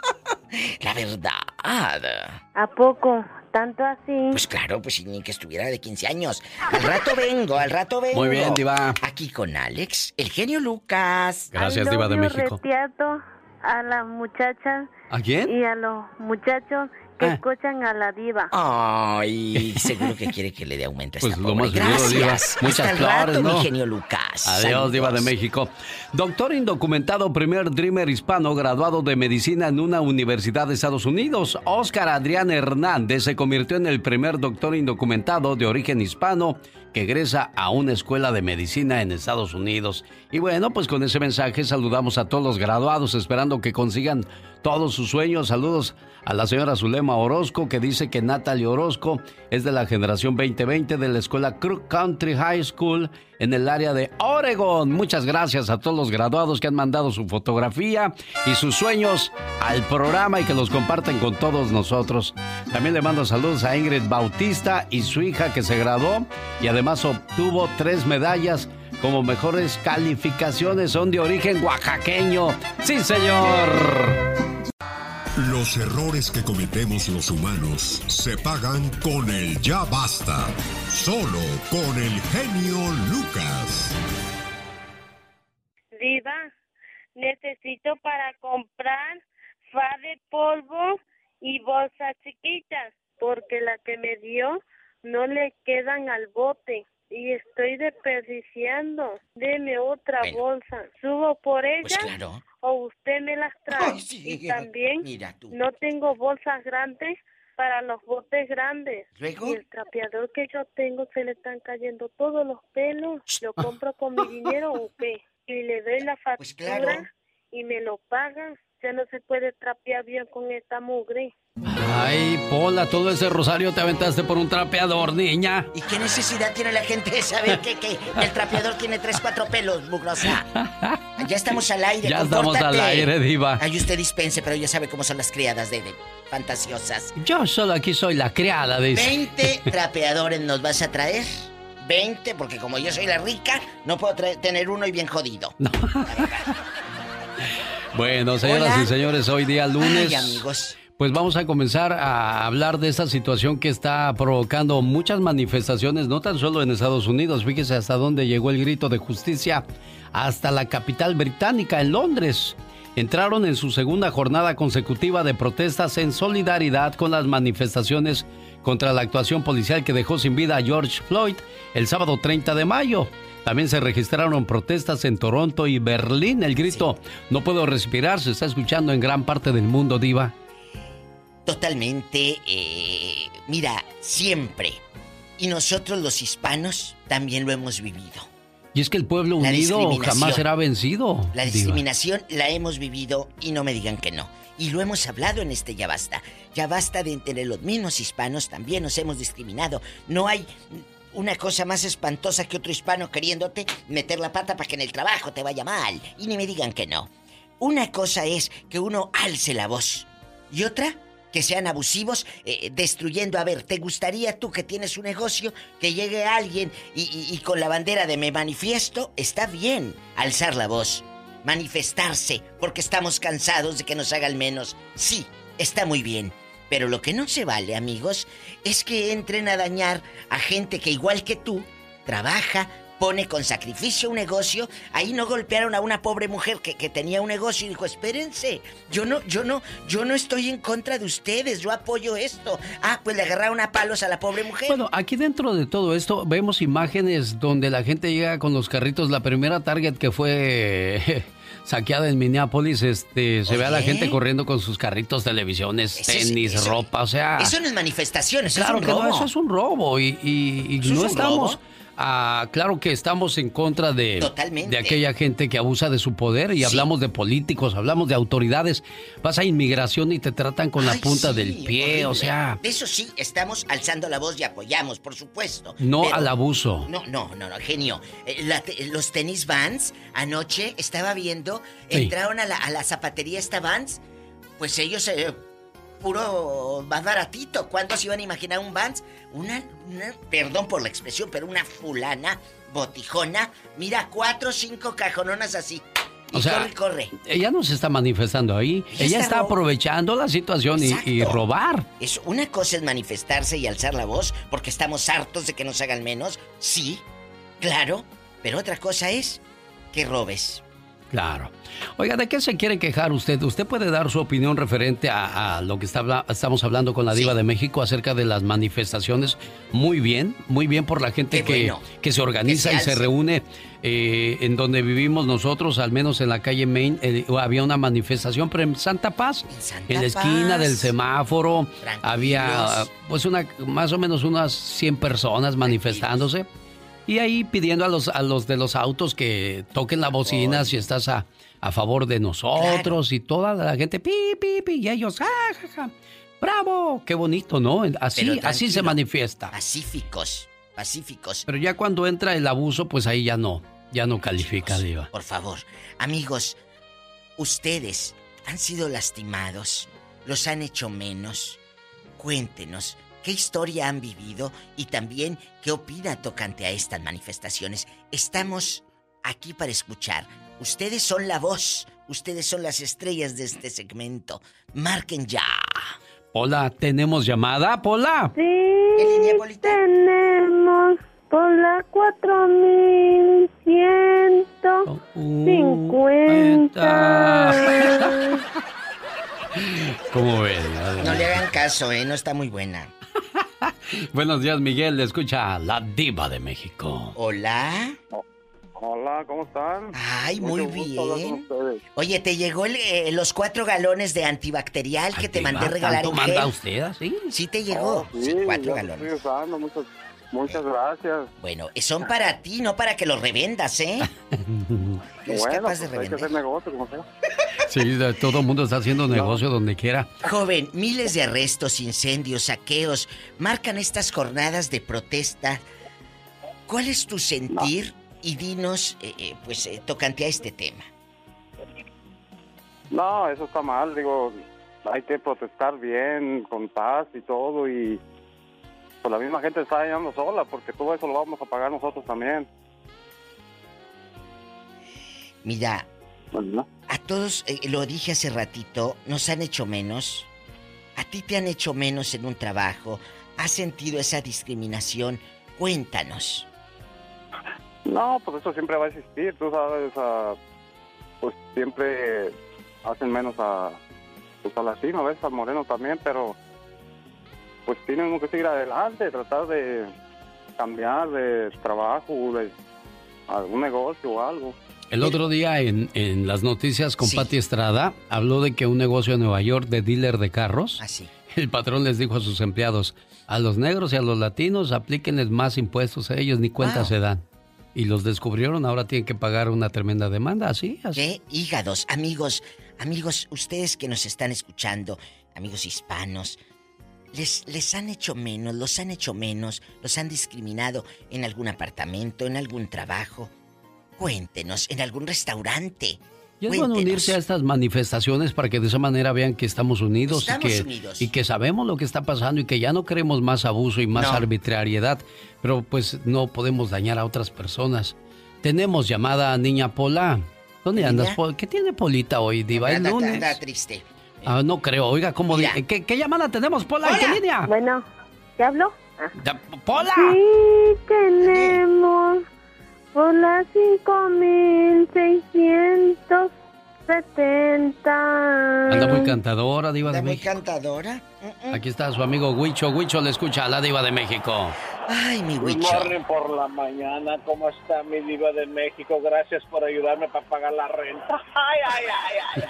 Speaker 13: la verdad.
Speaker 24: ¿A poco? ¿Tanto así?
Speaker 13: Pues claro, pues ni que estuviera de 15 años. Al rato vengo, al rato vengo.
Speaker 1: Muy bien, Diva.
Speaker 13: Aquí con Alex, el genio Lucas.
Speaker 1: Gracias, Diva de México.
Speaker 24: reteado, a las muchachas
Speaker 1: ¿A quién?
Speaker 24: y a los muchachos. Escuchan a la diva.
Speaker 13: Ay, seguro que quiere que le dé aumento a
Speaker 1: Pues
Speaker 13: esta
Speaker 1: lo
Speaker 13: pobre.
Speaker 1: más
Speaker 13: Gracias.
Speaker 1: Diva.
Speaker 13: Hasta
Speaker 1: Muchas
Speaker 13: el rato,
Speaker 1: ¿no?
Speaker 13: mi genio Lucas.
Speaker 1: Adiós, Diva de. México. Doctor indocumentado, primer Dreamer hispano graduado de medicina en una universidad de Estados Unidos. Oscar Adrián Hernández se convirtió en el primer doctor indocumentado de origen hispano que egresa a una escuela de medicina en Estados Unidos. Y bueno, pues con ese mensaje saludamos a todos los graduados, esperando que consigan todos sus sueños. Saludos a la señora Zulema Orozco, que dice que Natalie Orozco es de la generación 2020 de la escuela Crook Country High School en el área de Oregon. Muchas gracias a todos los graduados que han mandado su fotografía y sus sueños al programa y que los comparten con todos nosotros. También le mando saludos a Ingrid Bautista y su hija que se graduó y además obtuvo tres medallas como mejores calificaciones. Son de origen oaxaqueño. Sí, señor.
Speaker 25: Los errores que cometemos los humanos se pagan con el ya basta. Solo con el genio Lucas.
Speaker 24: Diva, necesito para comprar fa de polvo y bolsas chiquitas, porque la que me dio no le quedan al bote y estoy desperdiciando. Deme otra bolsa. ¿Subo por ella?
Speaker 13: Pues claro.
Speaker 24: ¿O usted me las trae?
Speaker 13: Ay, sí.
Speaker 24: Y también
Speaker 13: Mira tú.
Speaker 24: no tengo bolsas grandes para los botes grandes.
Speaker 13: ¿Luego?
Speaker 24: Y el trapeador que yo tengo se le están cayendo todos los pelos. ¿Lo compro con mi dinero o qué? Y le doy la factura
Speaker 13: Pues claro.
Speaker 24: y me lo pagan. Ya no se puede trapear bien con esta mugre.
Speaker 1: Ay, Pola, todo ese rosario te aventaste por un trapeador, niña.
Speaker 13: ¿Y qué necesidad tiene la gente de saber que, que el trapeador tiene tres, cuatro pelos, mugrosa? Ya estamos al aire,
Speaker 1: Ya estamos al aire, diva.
Speaker 13: Ay, usted dispense, pero ya sabe cómo son las criadas de, de fantasiosas.
Speaker 1: Yo solo aquí soy la criada, dice.
Speaker 13: 20 trapeadores nos vas a traer. 20, porque como yo soy la rica, no puedo tener uno y bien jodido.
Speaker 1: Bueno, señoras
Speaker 13: Hola.
Speaker 1: y señores, hoy día lunes.
Speaker 13: Ay, amigos.
Speaker 1: Pues vamos a comenzar a hablar de esta situación que está provocando muchas manifestaciones, no tan solo en Estados Unidos. Fíjese hasta dónde llegó el grito de justicia, hasta la capital británica, en Londres. Entraron en su segunda jornada consecutiva de protestas en solidaridad con las manifestaciones contra la actuación policial que dejó sin vida a George Floyd el sábado 30 de mayo. También se registraron protestas en Toronto y Berlín. El grito No puedo respirar se está escuchando en gran parte del mundo, diva.
Speaker 13: Totalmente. eh, mira, siempre. Y nosotros los hispanos también lo hemos vivido.
Speaker 1: Y es que el pueblo
Speaker 13: La
Speaker 1: unido jamás será vencido.
Speaker 13: La
Speaker 1: Diva.
Speaker 13: discriminación la hemos vivido y no me digan que no. Y lo hemos hablado en este Ya Basta. Ya basta de entre los mismos hispanos también nos hemos discriminado. No hay una cosa más espantosa que otro hispano queriéndote meter la pata para que en el trabajo te vaya mal. Y ni me digan que no. Una cosa es que uno alce la voz. Y otra, que sean abusivos, eh, destruyendo. A ver, ¿te gustaría tú que tienes un negocio que llegue alguien y, y- con la bandera de me manifiesto? Está bien alzar la voz, manifestarse, porque estamos cansados de que nos hagan menos. Sí, está muy bien. Pero lo que no se vale, amigos, es que entren a dañar a gente que igual que tú trabaja, pone con sacrificio un negocio. Ahí no golpearon a una pobre mujer que, que tenía un negocio y dijo, espérense, yo no, yo no, yo no estoy en contra de ustedes, yo apoyo esto. Ah, pues le agarraron a palos a la pobre mujer.
Speaker 1: Bueno, aquí dentro de todo esto vemos imágenes donde la gente llega con los carritos. La primera Target que fue saqueada en Minneapolis, este, se ve a la gente corriendo con sus carritos, televisiones,
Speaker 13: Eso es-
Speaker 1: tenis,
Speaker 13: eso-
Speaker 1: ropa, o sea...
Speaker 13: Eso no es manifestación, eso
Speaker 1: claro
Speaker 13: es un
Speaker 1: que
Speaker 13: robo.
Speaker 1: no, eso es un robo y, y- y
Speaker 13: ¿Eso
Speaker 1: no
Speaker 13: es un
Speaker 1: estamos...
Speaker 13: robo?
Speaker 1: Ah, claro que estamos en contra de,
Speaker 13: Totalmente.
Speaker 1: de aquella gente que abusa de su poder y
Speaker 13: Sí.
Speaker 1: hablamos de políticos, hablamos de autoridades. Vas a inmigración y te tratan con la punta
Speaker 13: sí,
Speaker 1: del pie, o sea,
Speaker 13: De eso sí, estamos alzando la voz y apoyamos, por supuesto.
Speaker 1: no
Speaker 13: Pero-
Speaker 1: al abuso.
Speaker 13: No, no, no, no, genio. Eh, la los tenis Vans, anoche estaba viendo,
Speaker 1: Sí.
Speaker 13: entraron a la, a la zapatería esta Vans, pues ellos, eh, puro más baratito. ¿Cuándo se iban a imaginar un Vans? Una, una, perdón por la expresión, pero una fulana, botijona, mira, cuatro o cinco cajononas así. Y
Speaker 1: O sea,
Speaker 13: corre, corre.
Speaker 1: Ella no se está manifestando ahí.
Speaker 13: Ella
Speaker 1: Ella
Speaker 13: está
Speaker 1: está
Speaker 13: ro-
Speaker 1: aprovechando la situación y, y robar.
Speaker 13: Es una cosa es manifestarse y alzar la voz porque estamos hartos de que nos hagan menos, sí, claro, pero otra cosa es que robes.
Speaker 1: Claro. Oiga, ¿de qué se quiere quejar usted? Usted puede dar su opinión referente a, a lo que está estamos hablando con la Diva de México acerca de las manifestaciones. Muy bien, muy bien por la gente que, que se organiza
Speaker 13: Que se
Speaker 1: y se reúne eh, en donde vivimos nosotros, al menos en la calle Main. eh, había una manifestación, pero en Santa Paz,
Speaker 13: Santa
Speaker 1: en la esquina
Speaker 13: Paz.
Speaker 1: del semáforo,
Speaker 13: Tranquilos.
Speaker 1: había pues una más o menos unas 100 personas manifestándose. Y ahí pidiendo a los, a los de los autos que toquen la bocina si estás a, a favor de nosotros y toda la gente, pi, pi, pi, y ellos, ¡ah, ja, ja! ¡Bravo! Qué bonito, ¿no? Así, así se manifiesta.
Speaker 13: Pacíficos, pacíficos.
Speaker 1: Pero ya cuando entra el abuso, pues ahí ya no, ya no califica, Diva.
Speaker 13: Por favor, amigos, ustedes han sido lastimados, los han hecho menos. Cuéntenos qué historia han vivido y también qué opina tocante a estas manifestaciones. Estamos aquí para escuchar. Ustedes son la voz, ustedes son las estrellas de este segmento. Marquen ya.
Speaker 1: Hola, ¿tenemos llamada, Pola?
Speaker 24: Sí, tenemos por la 4150.
Speaker 1: ¿Cómo ves?
Speaker 13: No le hagan caso, ¿eh? No está muy buena.
Speaker 1: Buenos días, Miguel. Le escucha la Diva de México.
Speaker 13: Hola.
Speaker 26: Hola, ¿cómo están?
Speaker 13: Ay, muy
Speaker 26: Mucho
Speaker 13: bien. Oye, ¿te llegó el, eh, los cuatro galones de antibacterial que te mandé regalar
Speaker 1: ¿tanto
Speaker 13: en
Speaker 1: manda
Speaker 13: gel?
Speaker 1: usted así?
Speaker 13: Sí te llegó.
Speaker 26: Oh,
Speaker 13: Sí, cuatro galones.
Speaker 26: Estoy usando, muchas, muchas gracias.
Speaker 13: Bueno, son para ti, no para que los revendas, ¿eh? ¿Eres
Speaker 26: bueno,
Speaker 13: capaz de
Speaker 26: pues hay que
Speaker 13: revender?
Speaker 26: hacer negocio, como sea.
Speaker 1: Sí, todo el mundo está haciendo negocio donde quiera.
Speaker 13: Joven, miles de arrestos, incendios, saqueos marcan estas jornadas de protesta. ¿Cuál es tu sentir? Y dinos, eh, eh, pues, eh, tocante a este tema.
Speaker 26: No, eso está mal, digo, hay que protestar bien, con paz y todo, y pues la misma gente está dañando sola, porque todo eso lo vamos a pagar nosotros también.
Speaker 13: Mira, a todos, eh, lo dije hace ratito, nos han hecho menos. A ti te han hecho menos en un trabajo. ¿Has sentido esa discriminación? Cuéntanos.
Speaker 26: No, pues eso siempre va a existir, tú sabes, ah, pues siempre hacen menos a, pues al latino, a veces al moreno también, pero pues tienen que seguir adelante, tratar de cambiar de trabajo, de algún negocio o algo.
Speaker 1: El otro día en, en las noticias con Pati Estrada habló de que un negocio en Nueva York de dealer de carros
Speaker 13: Ah,
Speaker 1: El patrón les dijo a sus empleados, a los negros y a los latinos aplíquenles más impuestos a ellos, ni cuenta
Speaker 13: Wow.
Speaker 1: se dan. Y los descubrieron, ahora tienen que pagar una tremenda demanda, así, así.
Speaker 13: ¿Qué hígados? Amigos, amigos, ustedes que nos están escuchando, amigos hispanos, les, les han hecho menos, los han hecho menos, los han discriminado en algún apartamento, en algún trabajo. Cuéntenos, en algún restaurante.
Speaker 1: Y es bueno unirse a estas manifestaciones para que de esa manera vean que estamos unidos,
Speaker 13: Estamos
Speaker 1: y, que,
Speaker 13: unidos.
Speaker 1: y que sabemos lo que está pasando y que ya no queremos más abuso y más
Speaker 13: No.
Speaker 1: arbitrariedad, pero pues no podemos dañar a otras personas. Tenemos llamada a Niña Pola. ¿Dónde
Speaker 13: Niña.
Speaker 1: andas? ¿Qué tiene Polita hoy, Diva?
Speaker 13: Triste.
Speaker 1: Ah, no creo. Oiga, ¿cómo ¿Qué, ¿Qué, llamada tenemos, Pola? ¿En qué línea?
Speaker 24: Bueno, ¿ya habló?
Speaker 1: Ah. ¡Pola!
Speaker 24: Sí, tenemos. Hola, 5600. 70.
Speaker 1: Anda muy cantadora, Diva de
Speaker 13: México. muy cantadora.
Speaker 1: Aquí está su amigo Huicho. Huicho le escucha a la Diva de México.
Speaker 13: Ay, mi
Speaker 27: Huicho. por la mañana. ¿Cómo está mi Diva de México? Gracias por ayudarme para pagar la renta. Ay, ay, ay,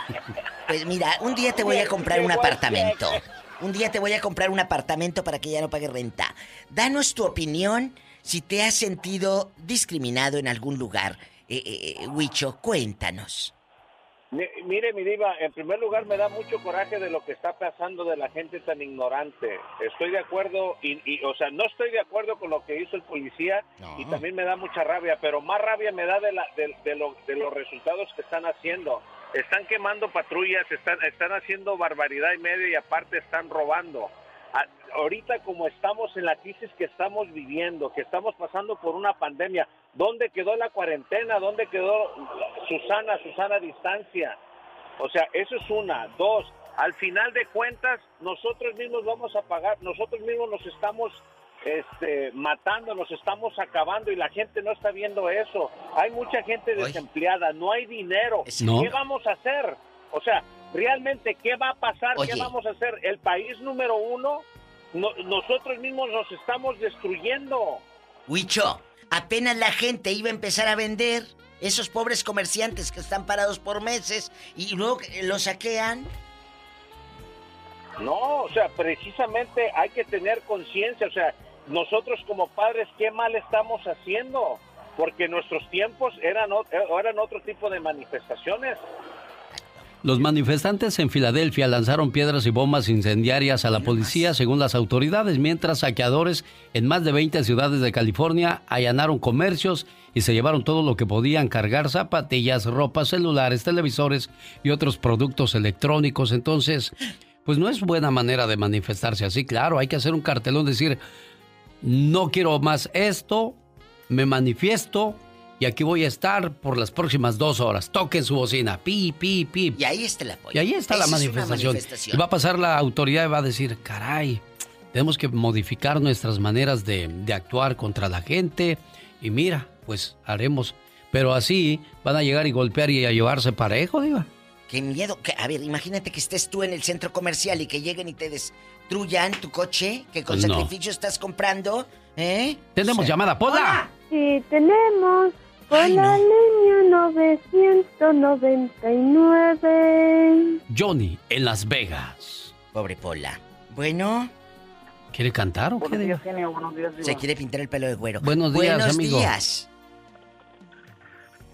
Speaker 13: pues mira, un día te voy a comprar un apartamento. Un día te voy a comprar un apartamento para que ya no pague renta. Danos tu opinión si te has sentido discriminado en algún lugar. Eh, eh, eh Huicho, cuéntanos.
Speaker 27: Mi- Mire, mi diva, en primer lugar me da mucho coraje de lo que está pasando de la gente tan ignorante. Estoy de acuerdo, y, y, o sea, no estoy de acuerdo con lo que hizo el policía y también me da mucha rabia, pero más rabia me da de, la, de, de lo- de los resultados que están haciendo. Están quemando patrullas, están, están haciendo barbaridad y media y aparte están robando. A- ahorita como estamos en la crisis que estamos viviendo, que estamos pasando por una pandemia, ¿dónde quedó la cuarentena? ¿Dónde quedó Susana, Susana distancia? O sea, eso es una. Dos, al final de cuentas, nosotros mismos vamos a pagar, nosotros mismos nos estamos este, matando, nos estamos acabando y la gente no está viendo eso. Hay mucha gente desempleada, no hay dinero.
Speaker 1: No.
Speaker 27: ¿Qué vamos a hacer? O sea, realmente, ¿qué va a pasar? ¿Qué vamos a hacer? El país número uno, no- nosotros mismos nos estamos destruyendo.
Speaker 13: Huicho, apenas la gente iba a empezar a vender, esos pobres comerciantes que están parados por meses y luego los saquean.
Speaker 27: No, o sea, precisamente hay que tener conciencia, o sea, nosotros como padres, ¿qué mal estamos haciendo? Porque nuestros tiempos eran, eran otro tipo de manifestaciones.
Speaker 1: Los manifestantes en Filadelfia lanzaron piedras y bombas incendiarias a la policía, según las autoridades, mientras saqueadores en más de 20 ciudades de California allanaron comercios y se llevaron todo lo que podían cargar, zapatillas, ropa, celulares, televisores y otros productos electrónicos. Entonces, pues no es buena manera de manifestarse así, claro, hay que hacer un cartelón, decir, no quiero más esto, me manifiesto y aquí voy a estar por las próximas dos horas. Toquen su bocina, pi, pi, pi.
Speaker 13: Y ahí está el apoyo.
Speaker 1: Y ahí está la
Speaker 13: es
Speaker 1: manifestación. Y va a pasar la autoridad y va a decir, caray, tenemos que modificar nuestras maneras de, de actuar contra la gente. Y mira, pues haremos. Pero así van a llegar y golpear y a llevarse parejo, diva.
Speaker 13: Qué miedo. que- a ver, imagínate que estés tú en el centro comercial y que lleguen y te destruyan tu coche que con
Speaker 1: Pues no.
Speaker 13: sacrificio estás comprando. ¿Eh?
Speaker 1: Tenemos llamada, Pola.
Speaker 24: Sí, tenemos por la línea 999.
Speaker 1: Johnny, en Las Vegas.
Speaker 13: Pobre Pola. Bueno.
Speaker 1: ¿Quiere cantar o qué? diva?
Speaker 18: genio. Buenos días,
Speaker 13: Se quiere pintar el pelo de güero.
Speaker 1: Buenos días,
Speaker 13: Buenos
Speaker 1: amigo.
Speaker 13: días.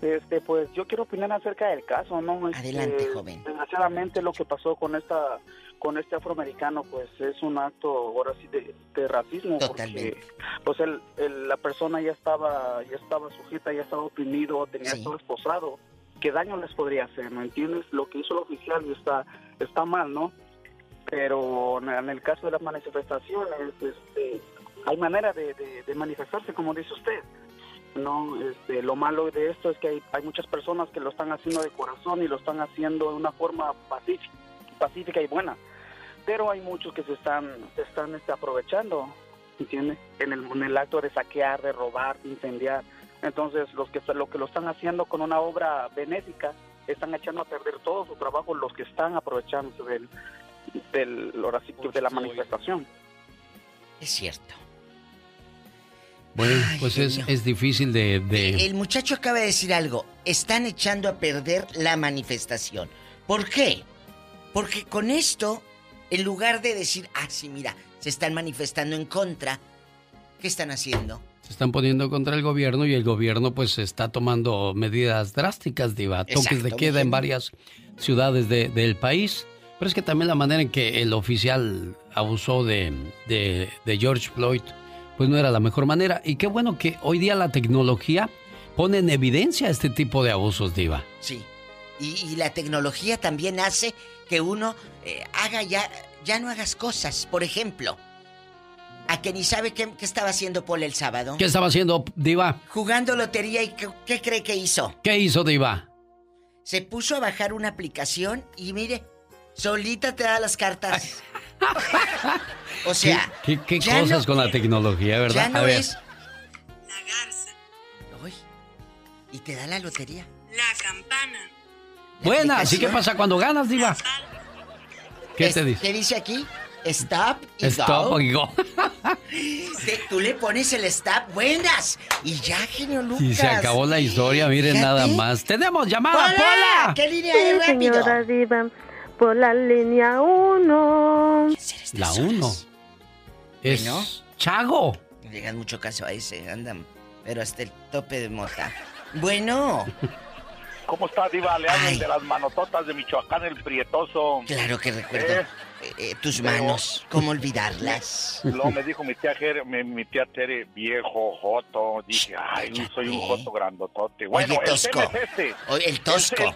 Speaker 18: Este, pues yo quiero opinar acerca del caso, ¿no? Este,
Speaker 13: Adelante, joven.
Speaker 18: Desgraciadamente lo que pasó con esta con este afroamericano, pues es un acto ahora sí de, de racismo,
Speaker 13: Totalmente.
Speaker 18: porque pues el, el- la persona ya estaba ya estaba sujeta, ya estaba oprimido, tenía todo esposado. ¿Qué daño les podría hacer? ¿No entiendes? Lo que hizo el oficial está está mal, ¿no? Pero en en el caso de las manifestaciones, este, hay manera de, de- de manifestarse, como dice usted. No, este, lo malo de esto es que hay, hay muchas personas que lo están haciendo de corazón y lo están haciendo de una forma pacífica, pacífica y buena. Pero hay muchos que se están, se están este, aprovechando, ¿entiendes? En el, en el acto de saquear, de robar, de incendiar. Entonces, los que, lo que lo están haciendo con una obra benéfica, están echando a perder todo su trabajo los que están aprovechándose del, del, que de la manifestación.
Speaker 13: Es cierto.
Speaker 1: Bueno, pues es, es difícil de... de-
Speaker 13: El muchacho acaba de decir algo. Están echando a perder la manifestación. ¿Por qué? Porque con esto En lugar de decir, ah, sí, mira, se están manifestando en contra, ¿qué están haciendo?
Speaker 1: Se están poniendo contra el gobierno y el gobierno pues está tomando medidas drásticas, Diva. Toques de queda en varias ciudades del país. Pero es que también la manera en que el oficial abusó de, de, George Floyd, pues no era la mejor manera. Y qué bueno que hoy día la tecnología pone en evidencia este tipo de abusos, Diva.
Speaker 13: Sí. Y, la tecnología también hace que uno eh, haga ya, ya no hagas cosas. Por ejemplo, a que ni sabe qué, estaba haciendo Paul el sábado.
Speaker 1: ¿Qué estaba haciendo, Diva?
Speaker 13: Jugando lotería y ¿qué, cree que hizo?
Speaker 1: ¿Qué hizo, Diva?
Speaker 13: Se puso a bajar una aplicación y mire, solita te da las cartas. o sea,
Speaker 1: ¿qué, cosas con la tecnología, verdad?
Speaker 13: Ya no es la garza. y te da la lotería.
Speaker 23: La campana.
Speaker 1: Buena, ¿y qué pasa cuando ganas, Diva? ¿Qué te dice?
Speaker 13: ¿Qué dice aquí? Stop y
Speaker 1: Stop
Speaker 13: go.
Speaker 1: y go.
Speaker 13: Tú le pones el stop, buenas. Y ya, genio Lucas.
Speaker 1: Y se acabó la historia, miren nada más. ¡Tenemos llamada, Pola!
Speaker 13: ¿Qué línea sí, rápido?
Speaker 24: señora Diva, por la línea 1.
Speaker 1: La 1. Es Chago.
Speaker 13: No llegan mucho caso a ese, andan, pero hasta el tope de mota. Bueno.
Speaker 28: ¿Cómo está, Diva? Le hablan de las manototas de Michoacán, el prietoso.
Speaker 13: Claro que recuerdo. Eh, eh, tus manos, ¿cómo olvidarlas?
Speaker 28: Luego me dijo mi tía, mi, tía Tere, viejo joto. Dije, ay, soy un joto grandotote. Bueno, el tema es este.
Speaker 13: el tosco.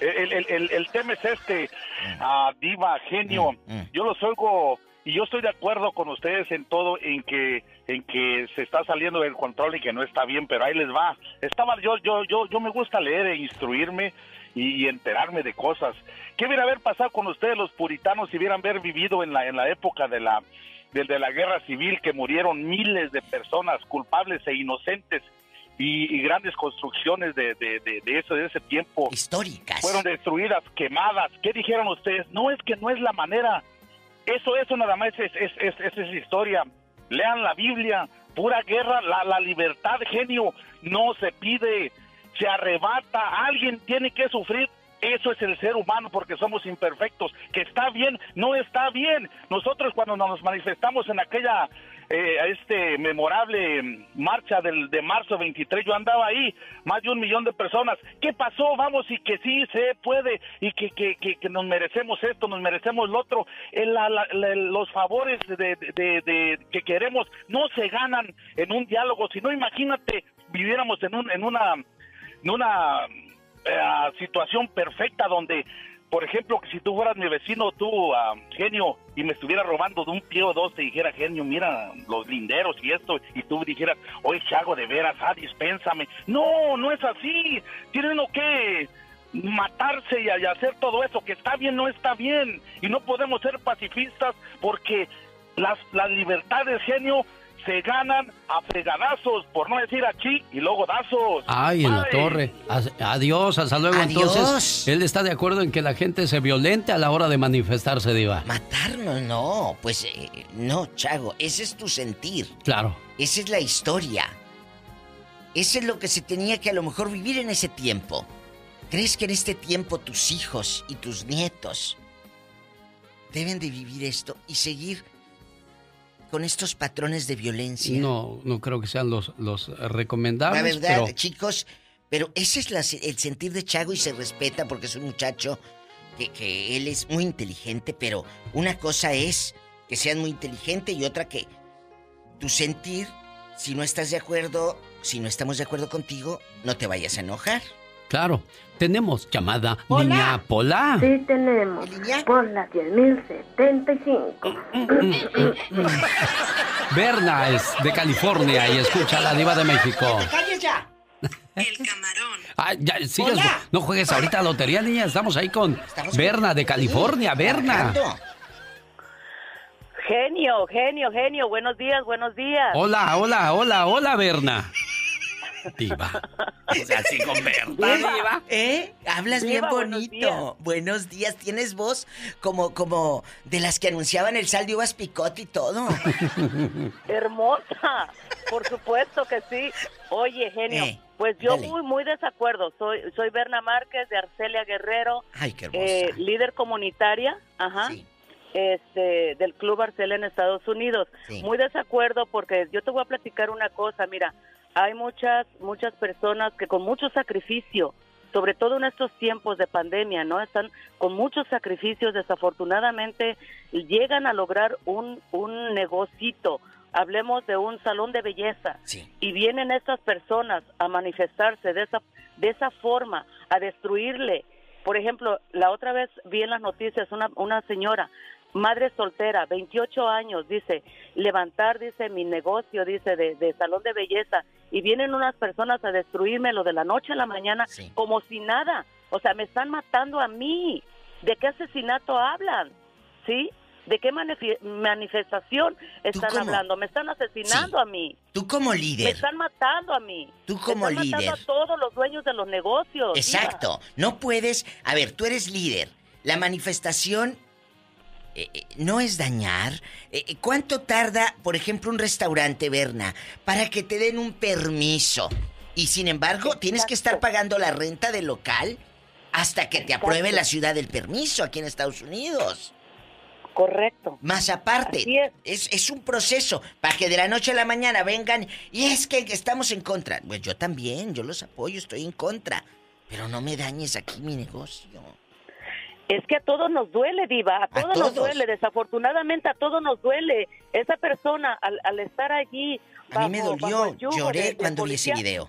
Speaker 28: El, el, el, tema es este, uh, diva, genio. Mm, mm. Yo los oigo y yo estoy de acuerdo con ustedes en todo, en que en que se está saliendo del control y que no está bien, pero ahí les va. Estaba yo yo yo yo me gusta leer e instruirme y, enterarme de cosas. ¿Qué hubiera haber pasado con ustedes los puritanos si hubieran haber vivido en la en la época de la de, la guerra civil que murieron miles de personas culpables e inocentes y, grandes construcciones de, de, de, eso de ese tiempo
Speaker 13: históricas
Speaker 28: fueron destruidas, quemadas. ¿Qué dijeron ustedes? No es que no es la manera. Eso eso nada más es es, es, es, historia. Lean la Biblia, pura guerra, la, la libertad, genio, no se pide se arrebata, alguien tiene que sufrir. Eso es el ser humano porque somos imperfectos. Que está bien, no está bien. Nosotros cuando nos manifestamos en aquella eh, este memorable marcha del, de marzo 23, yo andaba ahí, más de un millón de personas. ¿Qué pasó? Vamos, y que sí se puede, y que, que, que, nos merecemos esto, nos merecemos lo otro. los favores de, de, que queremos no se ganan en un diálogo, sino imagínate, viviéramos en, un, en una en una eh, situación perfecta donde, por ejemplo, que si tú fueras mi vecino, tú, ah, genio, y me estuviera robando de un pie o dos, te dijera, genio, mira los linderos y esto, y tú dijeras, oye, Chago, de veras, ah, dispénsame. No, no es así. Tienen que matarse y, hacer todo eso, que está bien, no está bien. Y no podemos ser pacifistas porque las, las libertades, genio, se ganan a fregadazos, por no decir aquí, y luego dazos.
Speaker 1: Ay, en la torre. Adiós, hasta luego. Entonces, él está de acuerdo en que la gente se violente a la hora de manifestarse, Diva.
Speaker 13: Matarnos, no. Pues eh, no, Chago, ese es tu sentir.
Speaker 1: Claro.
Speaker 13: Esa es la historia. Ese es lo que se tenía que a lo mejor vivir en ese tiempo. ¿Crees que en este tiempo tus hijos y tus nietos deben de vivir esto y seguir con estos patrones de violencia.
Speaker 1: No, no creo que sean los, los recomendables.
Speaker 13: La verdad, chicos, pero ese es el sentir de Chago y se respeta porque es un muchacho que, que, él es muy inteligente, pero una cosa es que seas muy inteligente y otra que tu sentir, si no estás de acuerdo, si no estamos de acuerdo contigo, no te vayas a enojar.
Speaker 1: Claro. Tenemos llamada Niña Pola.
Speaker 24: Sí, tenemos. Por la 10.075.
Speaker 1: Berna es de California y escucha a la diva de México.
Speaker 13: ¡Calles ya!
Speaker 23: El camarón.
Speaker 1: Ah, ya, sigues. No juegues ahorita a lotería, niña. Estamos ahí con Berna de California. Berna.
Speaker 29: Genio, genio, genio. Buenos días, buenos días.
Speaker 1: Hola, hola, hola, hola, Berna. Diva. así con Diva.
Speaker 13: ¿Eh? Hablas bien bonito. Buenos días. Tienes voz como, como de las que anunciaban el sal de uvas picote y todo.
Speaker 29: Hermosa. Por supuesto que sí. Oye, genio. Eh, pues yo muy, muy desacuerdo. Soy, soy Berna Márquez de Arcelia Guerrero.
Speaker 13: Ay, qué
Speaker 29: eh, líder comunitaria. Ajá. este, del Club Arcel en Estados Unidos. Muy desacuerdo porque yo te voy a platicar una cosa, mira, hay muchas, muchas personas que con mucho sacrificio, sobre todo en estos tiempos de pandemia, ¿no? Están con muchos sacrificios, desafortunadamente llegan a lograr un, un negocito, hablemos de un salón de belleza, y vienen estas personas a manifestarse de esa, de esa forma, a destruirle. Por ejemplo, la otra vez vi en las noticias una, una señora madre soltera, 28 años, dice, levantar, dice, mi negocio, dice, de, salón de belleza, y vienen unas personas a destruírmelo de la noche a la mañana como si nada. O sea, me están matando a mí. ¿De qué asesinato hablan? ¿Sí? ¿De qué manifestación están hablando? Me están asesinando a mí.
Speaker 13: Tú como líder.
Speaker 29: Me están matando a mí.
Speaker 13: Tú como
Speaker 29: me están
Speaker 13: líder.
Speaker 29: Matando a todos los dueños de los negocios.
Speaker 13: Exacto. No puedes. A ver, tú eres líder. La manifestación eh, eh, no es dañar. Eh, ¿Cuánto tarda, por ejemplo, un restaurante, Berna, para que te den un permiso? Y sin embargo, tienes que estar pagando la renta del local hasta que te apruebe la ciudad del permiso aquí en Estados Unidos.
Speaker 29: Correcto.
Speaker 13: Más aparte, es. Es, un proceso para que de la noche a la mañana vengan y es que estamos en contra. Pues yo también, yo los apoyo, estoy en contra. Pero no me dañes aquí mi negocio.
Speaker 29: Es que a todos nos duele, Diva, a todos, nos duele, desafortunadamente a todos nos duele. Esa persona al, estar allí.
Speaker 13: a mí me dolió, lloré cuando vi ese video.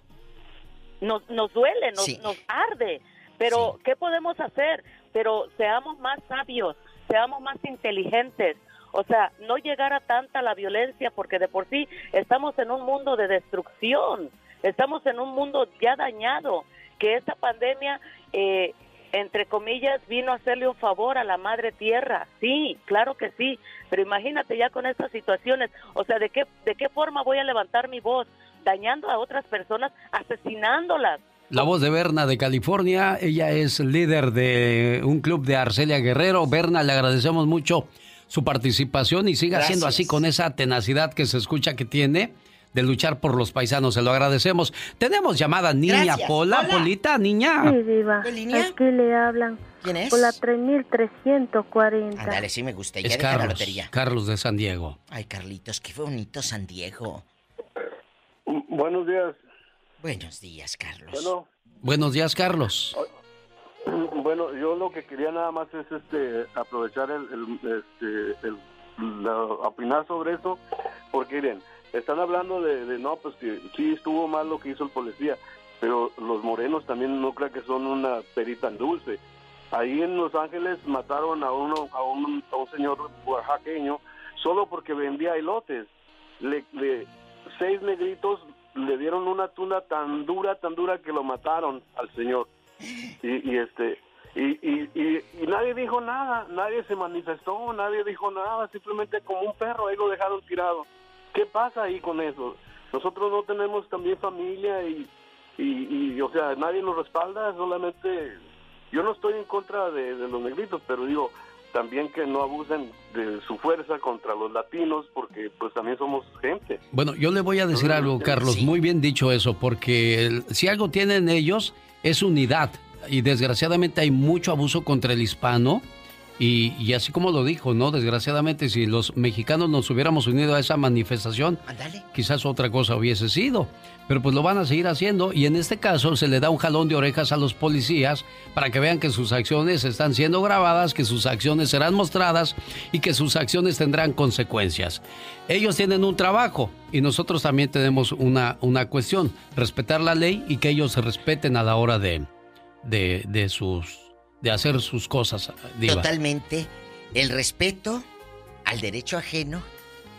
Speaker 29: Nos, nos duele, nos, nos arde. Pero, ¿qué podemos hacer? Pero seamos más sabios, seamos más inteligentes. O sea, no llegar a tanta la violencia, porque de por sí estamos en un mundo de destrucción, estamos en un mundo ya dañado, que esta pandemia eh, entre comillas, vino a hacerle un favor a la madre tierra. Sí, claro que sí, pero imagínate ya con estas situaciones, o sea, ¿de qué, de qué forma voy a levantar mi voz? Dañando a otras personas, asesinándolas.
Speaker 1: La voz de Berna de California, ella es líder de un club de Arcelia Guerrero. Berna, le agradecemos mucho su participación y siga siendo así con esa tenacidad que se escucha que tiene de luchar por los paisanos. Se lo agradecemos. Tenemos llamada niña Pola, Polita, niña.
Speaker 24: Sí, viva. Aquí le hablan.
Speaker 13: ¿Quién es?
Speaker 24: Pola 3340.
Speaker 13: Dale, sí me gusta.
Speaker 1: Ya es Carlos, la lotería. Carlos de San Diego.
Speaker 13: Ay, Carlitos, qué bonito San Diego.
Speaker 26: Buenos días.
Speaker 13: Buenos días, Carlos.
Speaker 26: Bueno.
Speaker 1: Buenos días, Carlos.
Speaker 26: Bueno, yo lo que quería nada más es este aprovechar el, este, el opinar sobre eso, porque miren, están hablando de, no, pues que sí estuvo mal lo que hizo el policía, pero los morenos también no creo que son una perita tan dulce. Ahí en Los Ángeles mataron a uno a un, a un señor oaxaqueño solo porque vendía elotes. Le, seis negritos le dieron una tuna tan dura, tan dura que lo mataron al señor. Y, y este y, y, y, nadie dijo nada, nadie se manifestó, nadie dijo nada, simplemente como un perro ahí lo dejaron tirado. ¿Qué pasa ahí con eso? Nosotros no tenemos también familia y, y, o sea, nadie nos respalda, solamente yo no estoy en contra de, los negritos, pero digo, también que no abusen de su fuerza contra los latinos, porque pues también somos gente.
Speaker 1: Bueno, yo le voy a decir algo, Carlos, muy bien dicho eso, porque si algo tienen ellos es unidad, y desgraciadamente hay mucho abuso contra el hispano, y, así como lo dijo, ¿no? Desgraciadamente, si los mexicanos nos hubiéramos unido a esa manifestación, quizás otra cosa hubiese sido. Pero pues lo van a seguir haciendo y en este caso se le da un jalón de orejas a los policías para que vean que sus acciones están siendo grabadas, que sus acciones serán mostradas y que sus acciones tendrán consecuencias. Ellos tienen un trabajo y nosotros también tenemos una, una cuestión, respetar la ley y que ellos se respeten a la hora de, de, de sus de hacer sus cosas.
Speaker 13: Totalmente. El respeto al derecho ajeno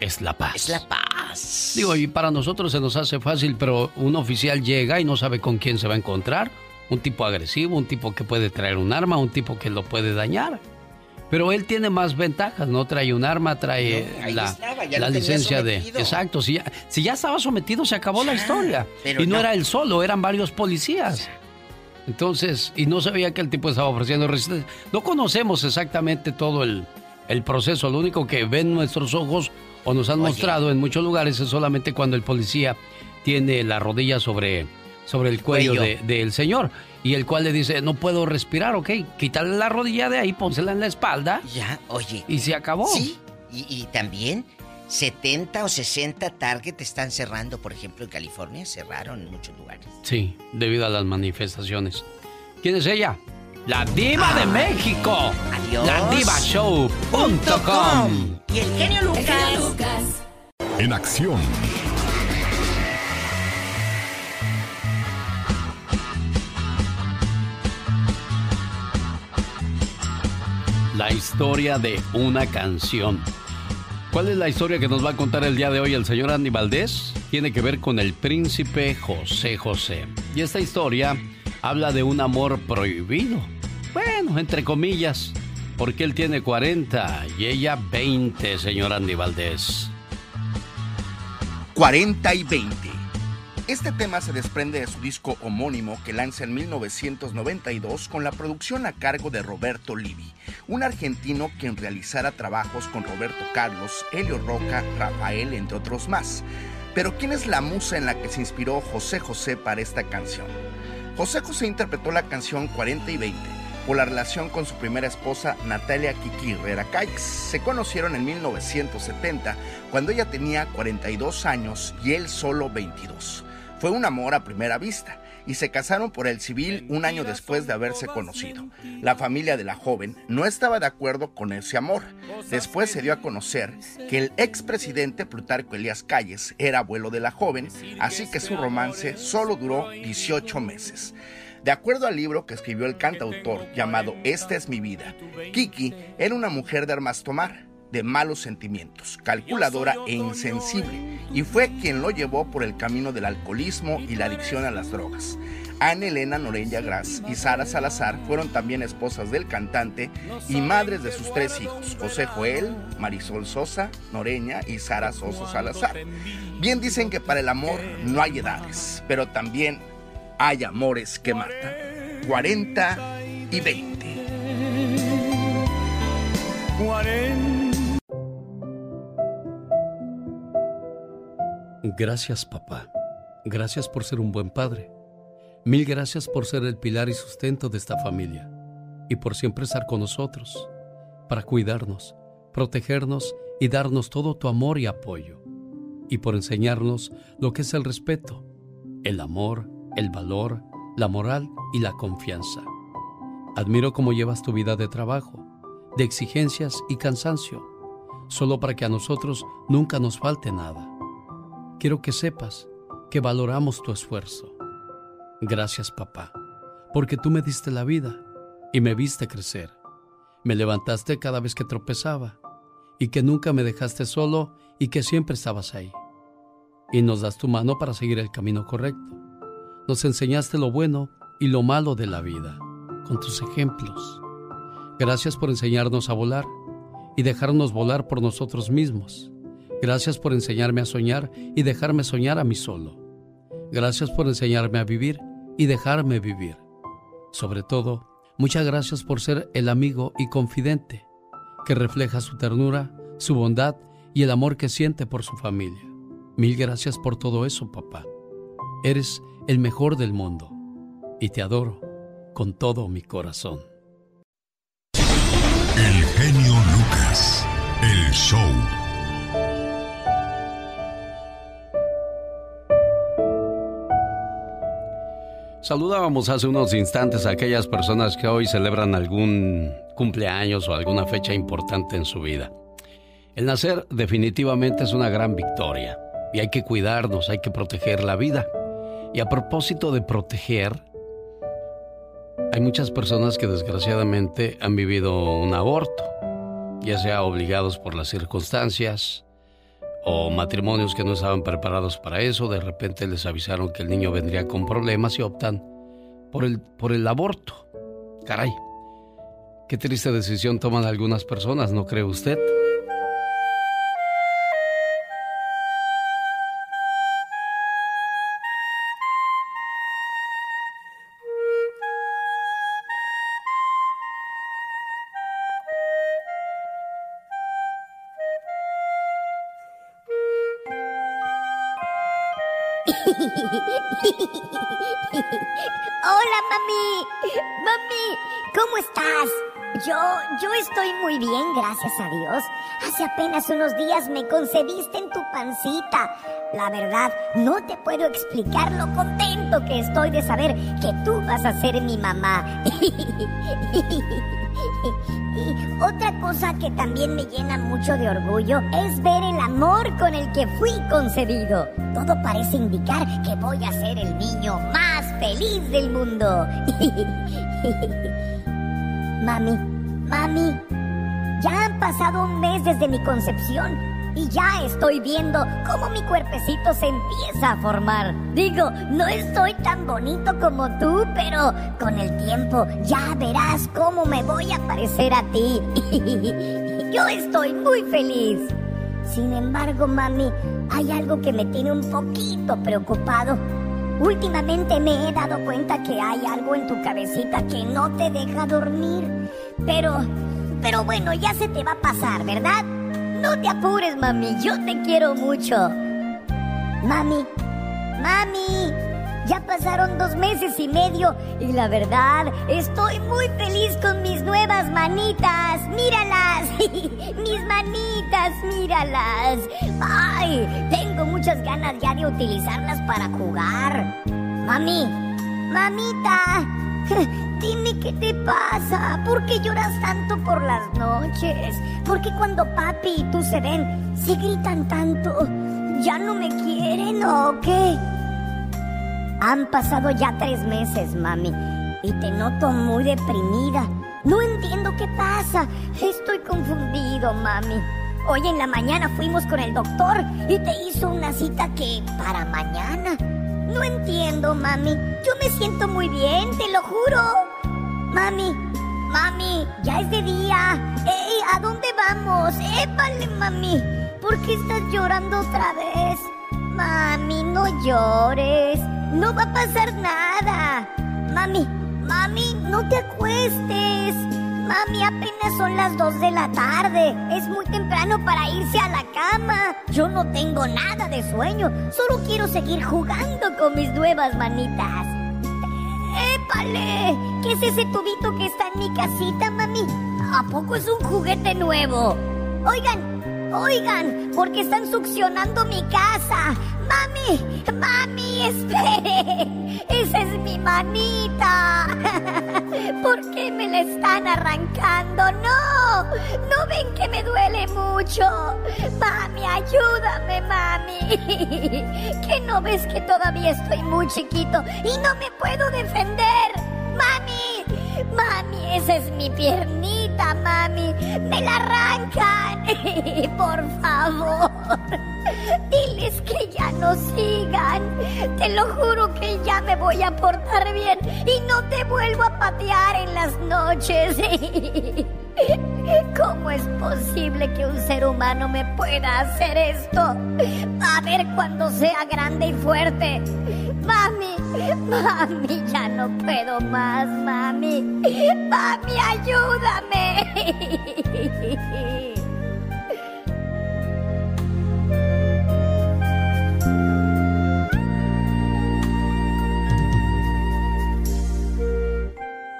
Speaker 1: es la paz.
Speaker 13: Es la paz.
Speaker 1: Digo, y para nosotros se nos hace fácil, pero un oficial llega y no sabe con quién se va a encontrar. Un tipo agresivo, un tipo que puede traer un arma, un tipo que lo puede dañar. Pero él tiene más ventajas, ¿no? Trae un arma, trae la, la licencia de... Exacto, si ya, si ya estaba sometido se acabó la historia. y no, era él solo, eran varios policías. Entonces, y no sabía que el tipo estaba ofreciendo resistencia. No conocemos exactamente todo el, proceso. Lo único que ven nuestros ojos o nos han mostrado en muchos lugares es solamente cuando el policía tiene la rodilla sobre, sobre el cuello, del señor. y el cual le dice, no puedo respirar, ok, quítale la rodilla de ahí, pónsela en la espalda.
Speaker 13: Ya, oye.
Speaker 1: Y se acabó.
Speaker 13: Sí, y, y también 70 o 60 Target están cerrando, por ejemplo, en California cerraron en muchos lugares.
Speaker 1: Sí, debido a las manifestaciones. ¿Quién es ella? La diva de México.
Speaker 13: Adiós.
Speaker 1: La divashow.com.
Speaker 13: Y el genio Lucas.
Speaker 25: En acción.
Speaker 1: La historia de una canción. ¿Cuál es la historia que nos va a contar el día de hoy el señor Andy Valdés? Tiene que ver con el príncipe José José. Y esta historia habla de un amor prohibido. Bueno, entre comillas, porque él tiene 40 y ella 20, señor Andy Valdés.
Speaker 30: 40 y 20. Este tema se desprende de su disco homónimo que lanza en 1992 con la producción a cargo de Roberto Livi, un argentino quien realizara trabajos con Roberto Carlos, Helio Roca, Rafael, entre otros más. Pero ¿quién es la musa en la que se inspiró José José para esta canción? José José interpretó la canción 40 y 20 por la relación con su primera esposa Natalia Kiki Herrera Caix. Se conocieron en 1970 cuando ella tenía 42 años y él solo 22. Fue un amor a primera vista y se casaron por el civil un año después de haberse conocido. La familia de la joven no estaba de acuerdo con ese amor. Después se dio a conocer que el expresidente Plutarco Elías Calles era abuelo de la joven, así que su romance solo duró 18 meses. De acuerdo al libro que escribió el cantautor llamado Esta es mi vida, Kiki era una mujer de armas tomar de malos sentimientos, calculadora e insensible, y fue quien lo llevó por el camino del alcoholismo y la adicción a las drogas. Ana Elena Noreña Gras y Sara Salazar fueron también esposas del cantante y madres de sus tres hijos, José Joel, Marisol Sosa, Noreña y Sara Sosa Salazar. Bien dicen que para el amor no hay edades, pero también hay amores que matan. 40 y 20.
Speaker 17: 40
Speaker 1: Gracias, papá. Gracias por ser un buen padre. Mil gracias por ser el pilar y sustento de esta familia y por siempre estar con nosotros, para cuidarnos, protegernos y darnos todo tu amor y apoyo, y por enseñarnos lo que es el respeto, el amor, el valor, la moral y la confianza. Admiro cómo llevas tu vida de trabajo, de exigencias y cansancio, solo para que a nosotros nunca nos falte nada. Quiero que sepas que valoramos tu esfuerzo. Gracias papá, porque tú me diste la vida y me viste crecer. Me levantaste cada vez que tropezaba y que nunca me dejaste solo y que siempre estabas ahí. Y nos das tu mano para seguir el camino correcto. Nos enseñaste lo bueno y lo malo de la vida con tus ejemplos. Gracias por enseñarnos a volar y dejarnos volar por nosotros mismos. Gracias por enseñarme a soñar y dejarme soñar a mí solo. Gracias por enseñarme a vivir y dejarme vivir. Sobre todo, muchas gracias por ser el amigo y confidente que refleja su ternura, su bondad y el amor que siente por su familia. Mil gracias por todo eso, papá. Eres el mejor del mundo y te adoro con todo mi corazón.
Speaker 25: El genio Lucas, el show.
Speaker 1: Saludábamos hace unos instantes a aquellas personas que hoy celebran algún cumpleaños o alguna fecha importante en su vida. El nacer definitivamente es una gran victoria y hay que cuidarnos, hay que proteger la vida. Y a propósito de proteger, hay muchas personas que desgraciadamente han vivido un aborto, ya sea obligados por las circunstancias, o matrimonios que no estaban preparados para eso, de repente les avisaron que el niño vendría con problemas y optan por el, por el aborto. Caray, qué triste decisión toman algunas personas, ¿no cree usted?
Speaker 31: ¿Cómo estás? Yo, yo estoy muy bien, gracias a Dios. Hace apenas unos días me concebiste en tu pancita. La verdad, no te puedo explicar lo contento que estoy de saber que tú vas a ser mi mamá. Y otra cosa que también me llena mucho de orgullo es ver el amor con el que fui concebido. Todo parece indicar que voy a ser el niño más feliz del mundo. mami, mami, ya han pasado un mes desde mi concepción y ya estoy viendo cómo mi cuerpecito se empieza a formar. Digo, no estoy tan bonito como tú, pero con el tiempo ya verás cómo me voy a parecer a ti. Yo estoy muy feliz. Sin embargo, mami, hay algo que me tiene un poquito preocupado. Últimamente me he dado cuenta que hay algo en tu cabecita que no te deja dormir. Pero, pero bueno, ya se te va a pasar, ¿verdad? No te apures, mami, yo te quiero mucho. Mami, mami, ya pasaron dos meses y medio y la verdad, estoy muy feliz con mis nuevas manitas. Míralas, mis manitas, míralas. Ay, tengo muchas ganas ya de utilizarlas para jugar. Mami, mamita, Dime qué te pasa. ¿Por qué lloras tanto por las noches? ¿Por qué cuando papi y tú se ven, se gritan tanto? ¿Ya no me quieren o qué? Han pasado ya tres meses, mami, y te noto muy deprimida. No entiendo qué pasa. Estoy confundido, mami. Hoy en la mañana fuimos con el doctor y te hizo una cita que para mañana. No entiendo, mami. Yo me siento muy bien, te lo juro. Mami, mami, ya es de día. ¡Ey! ¿A dónde vamos? ¡Épale, mami! ¿Por qué estás llorando otra vez? Mami, no llores. No va a pasar nada. Mami, mami, no te acuestes. Mami, apenas son las 2 de la tarde. Es muy temprano para irse a la cama. Yo no tengo nada de sueño. Solo quiero seguir jugando con mis nuevas manitas. ¡Épale! ¿Qué es ese tubito que está en mi casita, mami? ¿A poco es un juguete nuevo? Oigan, oigan, porque están succionando mi casa. Mami, mami, espere. Esa es mi manita. ¿Por qué me la están arrancando? No, no ven que me duele mucho. Mami, ayúdame, mami. ¿Que no ves que todavía estoy muy chiquito y no me puedo defender? Mami, mami, esa es mi piernita, mami. Me la arrancan. Por favor. Diles que ya no sigan. Te lo juro que ya me voy a portar bien y no te vuelvo a patear en las noches. ¿Cómo es posible que un ser humano me pueda hacer esto? A ver cuando sea grande y fuerte. Mami, mami, ya no puedo más, mami. Mami, ayúdame.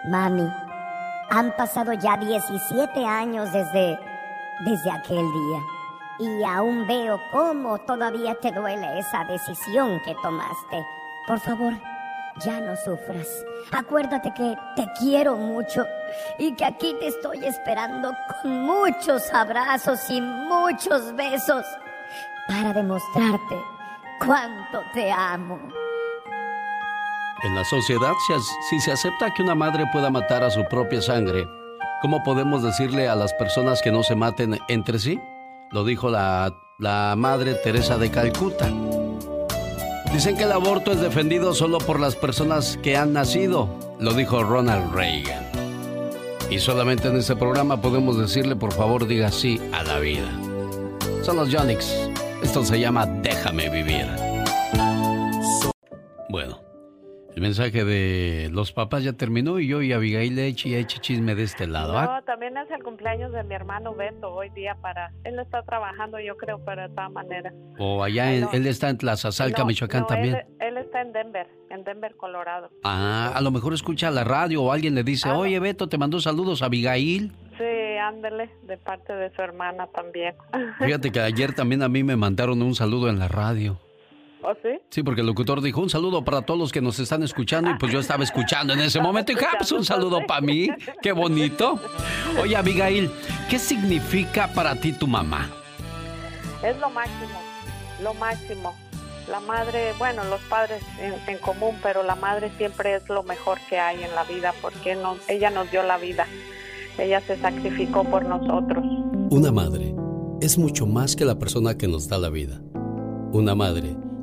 Speaker 31: Mami, han pasado ya 17 años desde, desde aquel día. Y aún veo cómo todavía te duele esa decisión que tomaste. Por favor, ya no sufras. Acuérdate que te quiero mucho y que aquí te estoy esperando con muchos abrazos y muchos besos para demostrarte cuánto te amo.
Speaker 1: En la sociedad, si se acepta que una madre pueda matar a su propia sangre, ¿cómo podemos decirle a las personas que no se maten entre sí? Lo dijo la, la madre Teresa de Calcuta. Dicen que el aborto es defendido solo por las personas que han nacido, lo dijo Ronald Reagan. Y solamente en este programa podemos decirle, por favor, diga sí a la vida. Son los Yonix. Esto se llama Déjame vivir. Bueno, El mensaje de los papás ya terminó y yo y Abigail eche y eche chisme de este lado. ¿ah?
Speaker 32: No, también es el cumpleaños de mi hermano Beto hoy día para... Él está trabajando, yo creo, pero de todas maneras.
Speaker 1: O allá, en- él está en Tlazazalca,
Speaker 32: No,
Speaker 1: Michoacán
Speaker 32: no,
Speaker 1: también.
Speaker 32: Él, él está en Denver, en Denver, Colorado.
Speaker 1: Ah, a lo mejor escucha la radio o alguien le dice, oye Beto, te mandó saludos a Abigail.
Speaker 32: Sí, ándele, de parte de su hermana también.
Speaker 1: Fíjate que ayer también a mí me mandaron un saludo en la radio.
Speaker 32: ¿Oh, sí?
Speaker 1: Sí, porque el locutor dijo un saludo para todos los que nos están escuchando y pues yo estaba escuchando en ese momento y ah, pues un saludo para mí, qué bonito. Oye Abigail, ¿qué significa para ti tu mamá?
Speaker 32: Es lo máximo, lo máximo. La madre, bueno, los padres en, en común, pero la madre siempre es lo mejor que hay en la vida porque no, ella nos dio la vida. Ella se sacrificó por nosotros.
Speaker 1: Una madre es mucho más que la persona que nos da la vida. Una madre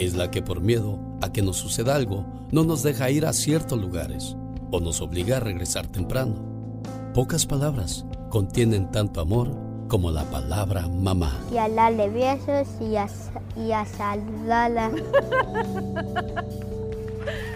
Speaker 1: Es la que por miedo a que nos suceda algo, no nos deja ir a ciertos lugares o nos obliga a regresar temprano. Pocas palabras contienen tanto amor como la palabra mamá.
Speaker 33: Y a darle besos y a, y a saludarla.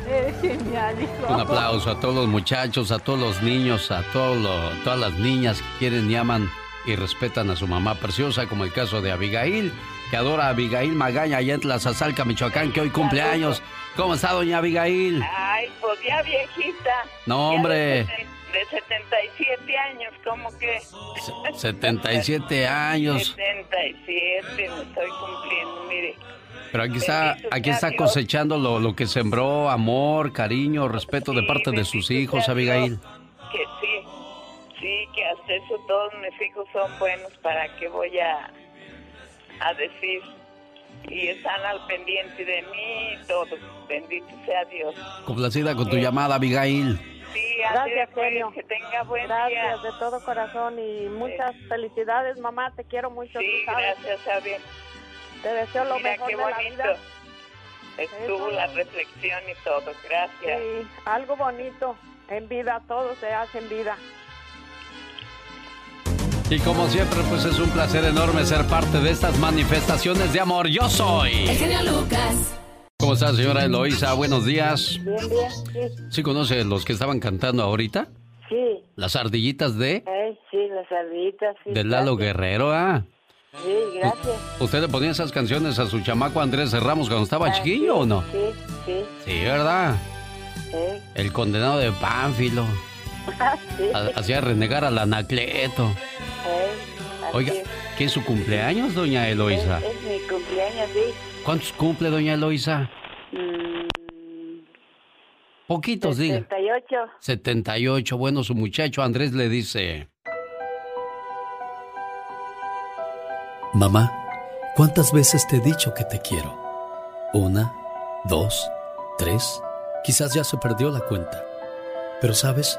Speaker 34: Eres genial, hijo.
Speaker 1: Un aplauso a todos los muchachos, a todos los niños, a todos lo- todas las niñas que quieren y aman y respetan a su mamá preciosa, como el caso de Abigail, que adora a Abigail Magaña allá en Tlazazalca, Michoacán, que hoy cumple años. ¿Cómo está, doña Abigail?
Speaker 35: Ay, pues ya viejita.
Speaker 1: No, hombre.
Speaker 35: De, de 77 años, ¿cómo que?
Speaker 1: 77 años.
Speaker 35: 77, me estoy cumpliendo, mire.
Speaker 1: Pero aquí está, aquí está cosechando lo, lo que sembró, amor, cariño, respeto de parte de sus hijos, Abigail.
Speaker 35: Que sí, sí, que hasta eso todos mis hijos son buenos, ¿para qué voy a, a decir? Y están al pendiente de mí y todo. Bendito sea Dios.
Speaker 1: Complacida con tu llamada, Abigail.
Speaker 35: Sí,
Speaker 32: Gracias,
Speaker 35: pues,
Speaker 32: genio.
Speaker 35: que tenga buen
Speaker 32: Gracias
Speaker 35: día.
Speaker 32: de todo corazón y muchas felicidades, mamá. Te quiero mucho.
Speaker 35: Sí, gracias, Abby.
Speaker 32: Te deseo lo
Speaker 35: Mira
Speaker 32: mejor
Speaker 35: qué
Speaker 32: de la
Speaker 35: bonito.
Speaker 32: vida.
Speaker 35: Estuvo
Speaker 32: Eso.
Speaker 35: la reflexión y todo. Gracias.
Speaker 32: Sí, algo bonito. En vida, todo se hace en vida.
Speaker 1: Y como siempre, pues es un placer enorme ser parte de estas manifestaciones de amor. Yo soy.
Speaker 14: El genio Lucas.
Speaker 1: ¿Cómo está, señora Eloísa? Buenos días.
Speaker 32: Bien, bien, sí.
Speaker 1: ¿Sí conoce los que estaban cantando ahorita?
Speaker 32: Sí,
Speaker 1: Las ardillitas de,
Speaker 32: eh, sí, las ardillitas, sí.
Speaker 1: de Lalo Guerrero, ¿ah?
Speaker 32: Sí, gracias.
Speaker 1: ¿Usted le ponía esas canciones a su chamaco Andrés Ramos cuando estaba chiquillo o no?
Speaker 32: Sí, sí.
Speaker 1: Sí, ¿verdad? El condenado de Pánfilo.
Speaker 35: Sí.
Speaker 1: Ha- Hacía renegar al Anacleto.
Speaker 35: Eh,
Speaker 1: Oiga,
Speaker 35: es.
Speaker 1: ¿qué es su cumpleaños, doña Eloisa?
Speaker 35: Es, es mi cumpleaños, sí.
Speaker 1: ¿Cuántos cumple, doña Eloisa?
Speaker 35: Mm,
Speaker 1: Poquitos, diga.
Speaker 35: 38.
Speaker 1: 78. Bueno, su muchacho Andrés le dice...
Speaker 36: Mamá, ¿cuántas veces te he dicho que te quiero? Una, dos, tres, quizás ya se perdió la cuenta. Pero sabes,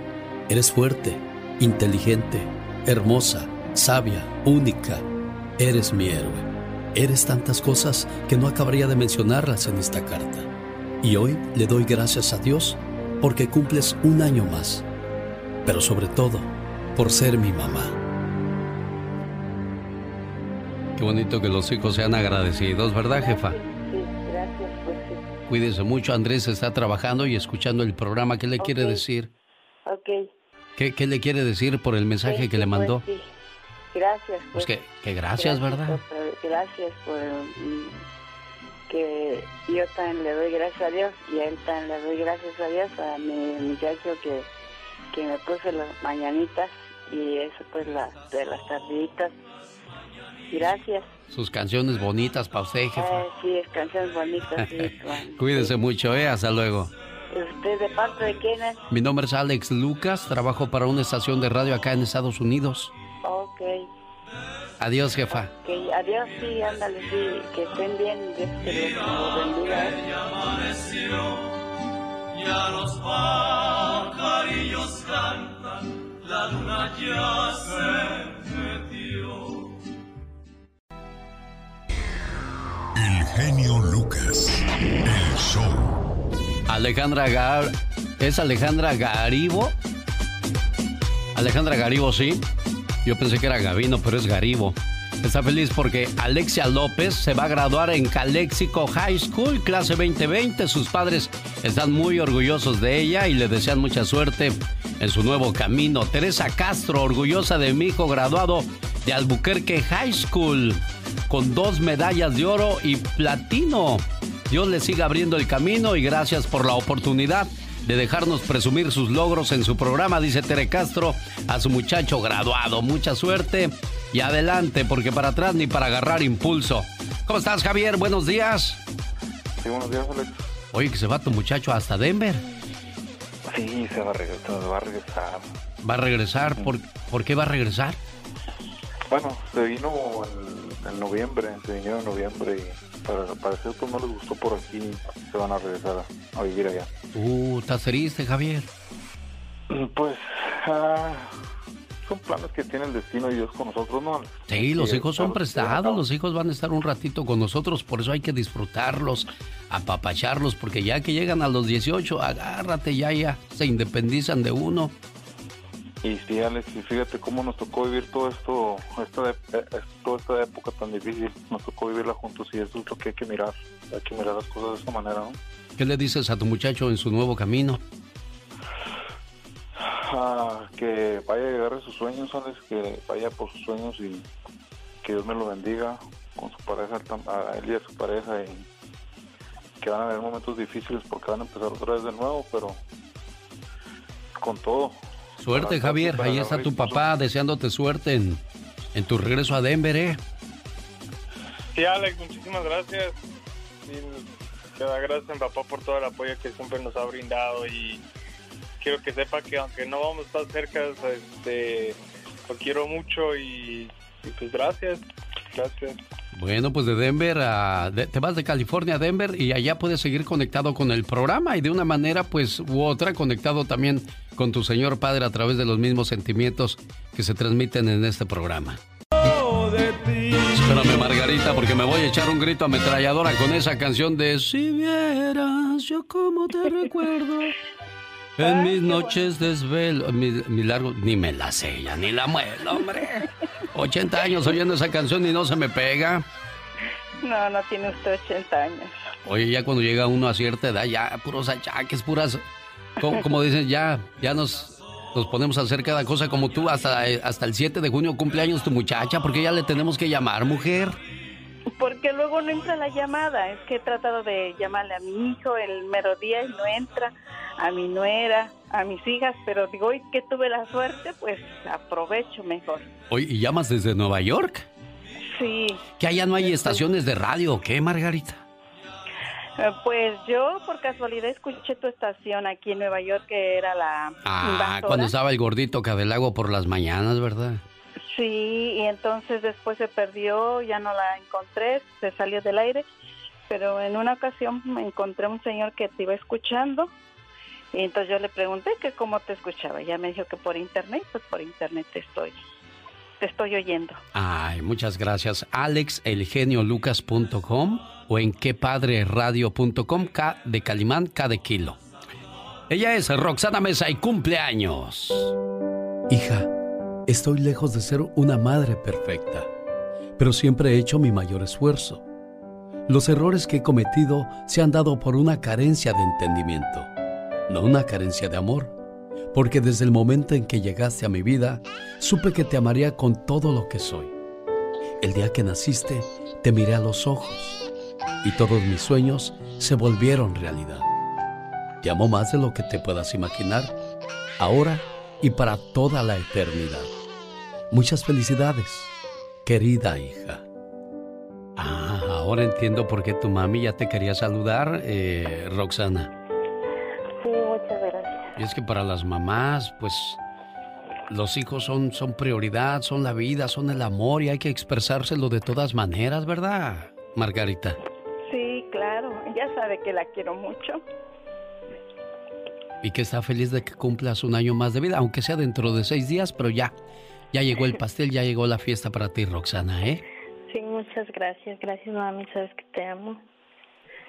Speaker 36: eres fuerte, inteligente, hermosa, sabia, única. Eres mi héroe. Eres tantas cosas que no acabaría de mencionarlas en esta carta. Y hoy le doy gracias a Dios porque cumples un año más. Pero sobre todo, por ser mi mamá.
Speaker 1: Qué bonito que los hijos sean agradecidos, ¿verdad, jefa?
Speaker 35: Sí, gracias, pues sí.
Speaker 1: Cuídese mucho, Andrés está trabajando y escuchando el programa. ¿Qué le quiere decir?
Speaker 35: Ok.
Speaker 1: ¿Qué, qué le quiere decir por el mensaje que le
Speaker 35: Pues
Speaker 1: mandó?
Speaker 35: sí. Gracias.
Speaker 1: Pues que, que gracias, ¿verdad?
Speaker 35: por- gracias por mm, que yo también le doy gracias a Dios y a él también le doy gracias a Dios a mi muchacho que, que me puso las mañanitas y eso pues la, de las tarditas. Gracias.
Speaker 1: Sus canciones bonitas para usted, jefa.
Speaker 35: Eh, sí, es canciones bonitas. Sí.
Speaker 1: Cuídese mucho, ¿eh? Hasta luego.
Speaker 35: ¿Usted de parte de quién es?
Speaker 1: Mi nombre es Alex Lucas, trabajo para una estación de radio acá en Estados Unidos.
Speaker 35: Ok.
Speaker 1: Adiós, jefa.
Speaker 35: Que adiós, sí, ándale, sí, que estén bien, Dios que los bendiga. ¿eh?
Speaker 37: Ya los pajarillos cantan, la luna ya se metió.
Speaker 25: El genio Lucas. El show.
Speaker 1: Alejandra Gar... ¿Es Alejandra Garibo? Alejandra Garibo, sí. Yo pensé que era Gavino, pero es Garibo. Está feliz porque Alexia López se va a graduar en Calexico High School, clase 2020. Sus padres están muy orgullosos de ella y le desean mucha suerte en su nuevo camino. Teresa Castro, orgullosa de mi hijo graduado de Albuquerque High School, con dos medallas de oro y platino. Dios le siga abriendo el camino y gracias por la oportunidad de dejarnos presumir sus logros en su programa, dice Tere Castro a su muchacho graduado. Mucha suerte y adelante, porque para atrás ni para agarrar impulso. ¿Cómo estás, Javier? Buenos días.
Speaker 38: Sí, buenos días, Alex.
Speaker 1: Oye, que se va tu muchacho hasta Denver.
Speaker 38: Sí, se va a regresar, se va a regresar.
Speaker 1: ¿Va a regresar? ¿Por, ¿por qué va a regresar?
Speaker 38: Bueno, se vino en, en noviembre, se vinieron en noviembre y para, parecer pues no les gustó por aquí, se van a regresar a, a vivir allá.
Speaker 1: Uh, ¿estás triste, Javier?
Speaker 38: Pues ah, son planes que tiene el destino y Dios con nosotros, ¿no?
Speaker 1: Sí, los
Speaker 38: Sí,
Speaker 1: hijos son prestados, los hijos van a estar un ratito con nosotros, por eso hay que disfrutarlos, apapacharlos, porque ya que llegan a los 18, agárrate, ya, ya, se independizan de uno.
Speaker 38: Y sí, Alex, y fíjate cómo nos tocó vivir todo esto, esta, eh, eh, toda esta época tan difícil, nos tocó vivirla juntos y eso es lo que hay que mirar, hay que mirar las cosas de esta manera, ¿no?
Speaker 1: ¿Qué le dices a tu muchacho en su nuevo camino?
Speaker 38: Ah, que vaya a llegar a sus sueños, Alex, que vaya por sus sueños y que Dios me lo bendiga con su pareja, a él y a su pareja y que van a haber momentos difíciles porque van a empezar otra vez de nuevo, pero con todo.
Speaker 1: Suerte,
Speaker 38: Para-
Speaker 1: Javier, ahí está tu papá deseándote suerte en, en tu regreso a Denver, ¿eh?
Speaker 39: Sí, Alex, muchísimas gracias. Sí, gracias a mi papá por todo el apoyo que siempre nos ha brindado y,
Speaker 40: quiero que sepa que aunque no vamos a estar cerca, este, lo quiero mucho y, pues gracias, gracias.
Speaker 1: Bueno, pues de Denver a... te vas de California a Denver y allá puedes seguir conectado con el programa y de una manera pues u otra conectado también con tu señor padre a través de los mismos sentimientos que se transmiten en este programa. Espérame, Margarita, porque me voy a echar un grito ametralladora con esa canción de Si vieras yo como te recuerdo. En mis noches desvelo, mi, mi, largo, ni me la sella, ni la muelo, hombre. 80 años oyendo esa canción y no se me pega.
Speaker 32: No, no tiene usted 80 años.
Speaker 1: Oye, ya cuando llega uno a cierta edad, ya puros achaques, puras, como, como dicen, ya, ya nos nos ponemos a hacer cada cosa como tú. Hasta, hasta el 7 de junio cumpleaños tu muchacha, porque ya le tenemos que llamar, mujer.
Speaker 32: Porque luego no entra la llamada. Es que he tratado de llamarle a mi hijo el mero día y no entra. A mi nuera, a mis hijas, pero digo, hoy que tuve la suerte, pues aprovecho mejor.
Speaker 1: Oye, ¿y llamas desde Nueva York?
Speaker 32: Sí.
Speaker 1: ¿Que allá no hay estaciones de radio o qué, Margarita?
Speaker 32: Eh, pues yo por casualidad escuché tu estación aquí en Nueva York que era la...
Speaker 1: Ah, cuando estaba el gordito Cadelago por las mañanas, ¿verdad?
Speaker 32: Sí, y entonces después se perdió, ya no la encontré, se salió del aire, pero en una ocasión me encontré un señor que te iba escuchando y entonces yo le pregunté que cómo te escuchaba, ya me dijo que por internet, pues por internet te estoy te estoy oyendo.
Speaker 1: Ay, muchas gracias. AlexElgeniolucas.com o en quepadreradio.com, K de Calimán, K de Kilo. Ella es Roxana Mesa y cumpleaños.
Speaker 41: Hija, estoy lejos de ser una madre perfecta, pero siempre he hecho mi mayor esfuerzo. Los errores que he cometido se han dado por una carencia de entendimiento, no una carencia de amor, porque desde el momento en que llegaste a mi vida, supe que te amaría con todo lo que soy. El día que naciste, te miré a los ojos y todos mis sueños se volvieron realidad. Te amo más de lo que te puedas imaginar, ahora y para toda la eternidad. Muchas felicidades, querida hija.
Speaker 1: Ah, ahora entiendo por qué tu mami ya te quería saludar, eh, Roxana.
Speaker 32: Sí.
Speaker 1: Y es que para las mamás, pues los hijos son, son prioridad, son la vida, son el amor y hay que expresárselo de todas maneras, ¿verdad, Margarita?
Speaker 32: sabe que la quiero mucho.
Speaker 1: Y que está feliz de que cumplas un año más de vida, aunque sea dentro de seis días, pero ya, ya llegó el pastel, ya llegó la fiesta para ti, Roxana, ¿eh?
Speaker 32: Sí, muchas gracias. Gracias, mami, sabes que te amo.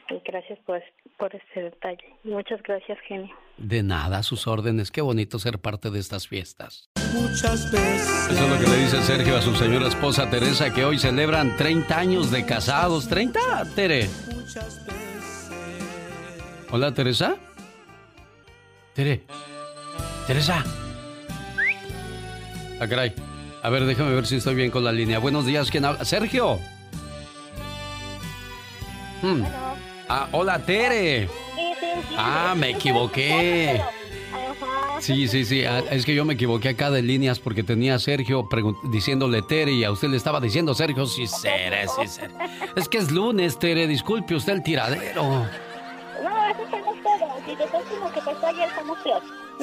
Speaker 32: Y gracias por, por ese detalle. Muchas gracias, genio.
Speaker 1: De nada, a sus órdenes. Qué bonito ser parte de estas fiestas.
Speaker 11: Muchas veces.
Speaker 1: Eso es lo que le dice Sergio a su señora esposa Teresa, que hoy celebran 30 años de casados. ¿30, Tere? Muchas veces. Hola, Teresa. Tere. Teresa. Ah, caray. A ver, déjame ver si estoy bien con la línea. Buenos días, ¿quién habla? Sergio. Hmm. Ah, hola, Tere. Ah, me equivoqué. Sí, sí, sí. Ah, es que yo me equivoqué acá de líneas porque tenía a Sergio diciéndole Tere y a usted le estaba diciendo Sergio, sí, Seré, sí, Seré. Es que es lunes, Tere. Disculpe usted el tiradero.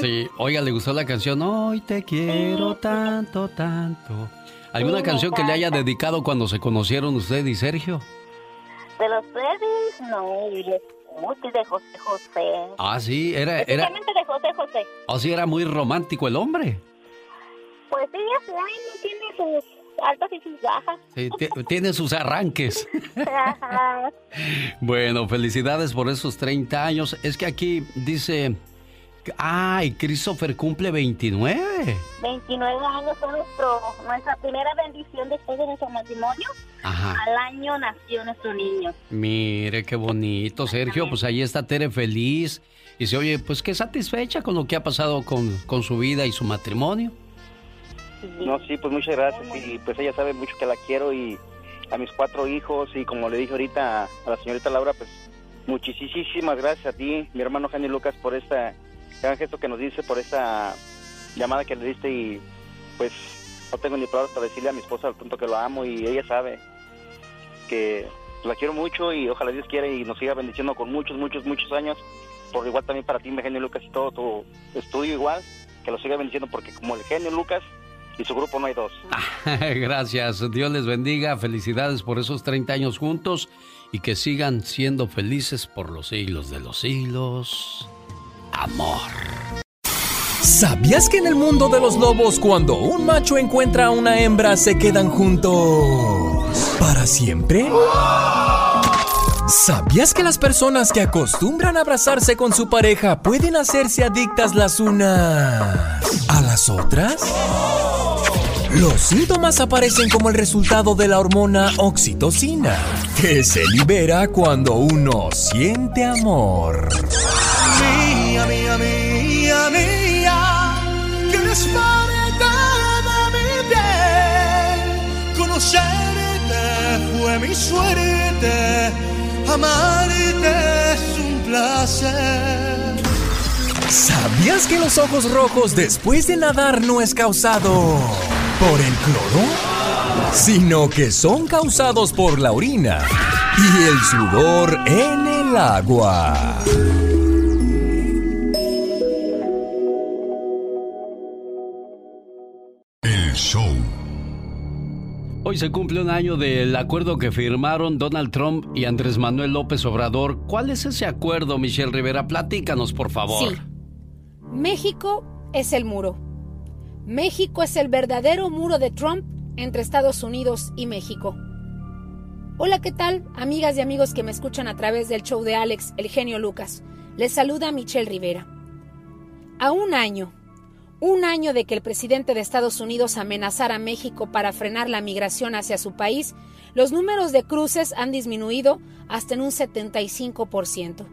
Speaker 1: Sí, oiga, ¿le gustó la canción? Hoy te quiero tanto, tanto. ¿Alguna canción que le haya dedicado cuando se conocieron usted y Sergio?
Speaker 32: De los tres, no, de José José.
Speaker 1: Ah, sí, era... era...
Speaker 32: de José José.
Speaker 1: ¿O sí era muy romántico el hombre?
Speaker 32: Pues sí, tiene sus altas y sus bajas. Sí,
Speaker 1: tiene sus arranques. bueno, felicidades por esos 30 años. Es que aquí dice Ay, Christopher cumple 29.
Speaker 32: 29 años fue nuestro, nuestra primera bendición después de nuestro matrimonio. Ajá. Al año nació nuestro niño.
Speaker 1: Mire, qué bonito, Sergio. Pues ahí está Tere feliz. Y se oye, pues qué satisfecha con lo que ha pasado con, con su vida y su matrimonio.
Speaker 42: No, sí, pues muchas gracias. Y pues ella sabe mucho que la quiero y a mis cuatro hijos. Y como le dije ahorita a la señorita Laura, pues muchísimas gracias a ti, mi hermano Jani Lucas, por esta gran gesto que nos dice por esa llamada que le diste y pues no tengo ni palabras para decirle a mi esposa al punto que lo amo y ella sabe que la quiero mucho y ojalá Dios quiera y nos siga bendiciendo con muchos, muchos, muchos años. Por igual también para ti, mi genio Lucas, y todo tu estudio igual, que lo siga bendiciendo porque como el genio Lucas y su grupo no hay dos.
Speaker 1: Gracias, Dios les bendiga, felicidades por esos 30 años juntos y que sigan siendo felices por los siglos de los siglos.
Speaker 43: ¿Sabías que en el mundo de los lobos cuando un macho encuentra a una hembra se quedan juntos para siempre? ¿Sabías que las personas que acostumbran a abrazarse con su pareja pueden hacerse adictas las unas a las otras? Los síntomas aparecen como el resultado de la hormona oxitocina, que se libera cuando uno siente amor.
Speaker 17: Mía, mía, mía, mía, que eres parte de mi piel. Conocerte fue mi suerte, amarte es un placer.
Speaker 43: ¿Sabías que los ojos rojos después de nadar no es causado por el cloro? Sino que son causados por la orina y el sudor en el agua.
Speaker 25: Show.
Speaker 1: Hoy se cumple un año del acuerdo que firmaron Donald Trump y Andrés Manuel López Obrador. ¿Cuál es ese acuerdo, Michelle Rivera? Platícanos, por favor.
Speaker 44: Sí. México es el muro. México es el verdadero muro de Trump entre Estados Unidos y México. Hola, ¿qué tal? Amigas y amigos que me escuchan a través del show de Alex, el genio Lucas. Les saluda Michelle Rivera. A un año, un año de que el presidente de Estados Unidos amenazara a México para frenar la migración hacia su país, los números de cruces han disminuido hasta en un 75%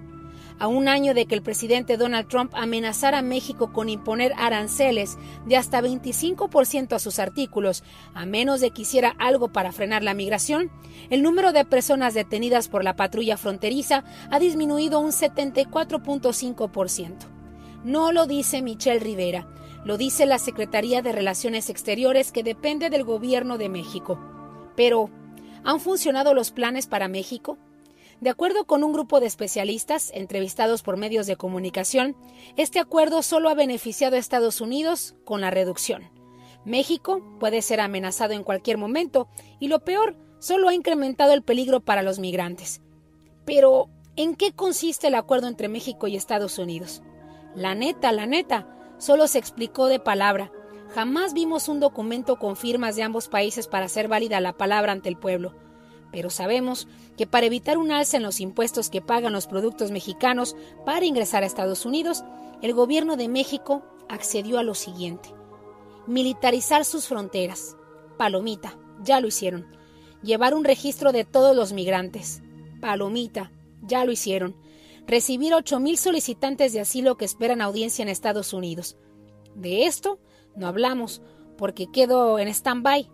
Speaker 44: a un año de que el presidente Donald Trump amenazara a México con imponer aranceles de hasta 25% a sus artículos, a menos de que hiciera algo para frenar la migración, el número de personas detenidas por la patrulla fronteriza ha disminuido un 74.5%. No lo dice Michelle Rivera, lo dice la Secretaría de Relaciones Exteriores que depende del gobierno de México. Pero, ¿han funcionado los planes para México? De acuerdo con un grupo de especialistas entrevistados por medios de comunicación, este acuerdo solo ha beneficiado a Estados Unidos con la reducción. México puede ser amenazado en cualquier momento y lo peor, solo ha incrementado el peligro para los migrantes. Pero, ¿en qué consiste el acuerdo entre México y Estados Unidos? La neta, la neta, solo se explicó de palabra. Jamás vimos un documento con firmas de ambos países para hacer válida la palabra ante el pueblo pero sabemos que para evitar un alza en los impuestos que pagan los productos mexicanos para ingresar a Estados Unidos, el gobierno de México accedió a lo siguiente. Militarizar sus fronteras. Palomita, ya lo hicieron. Llevar un registro de todos los migrantes. Palomita, ya lo hicieron. Recibir 8.000 solicitantes de asilo que esperan audiencia en Estados Unidos. De esto no hablamos porque quedó en stand-by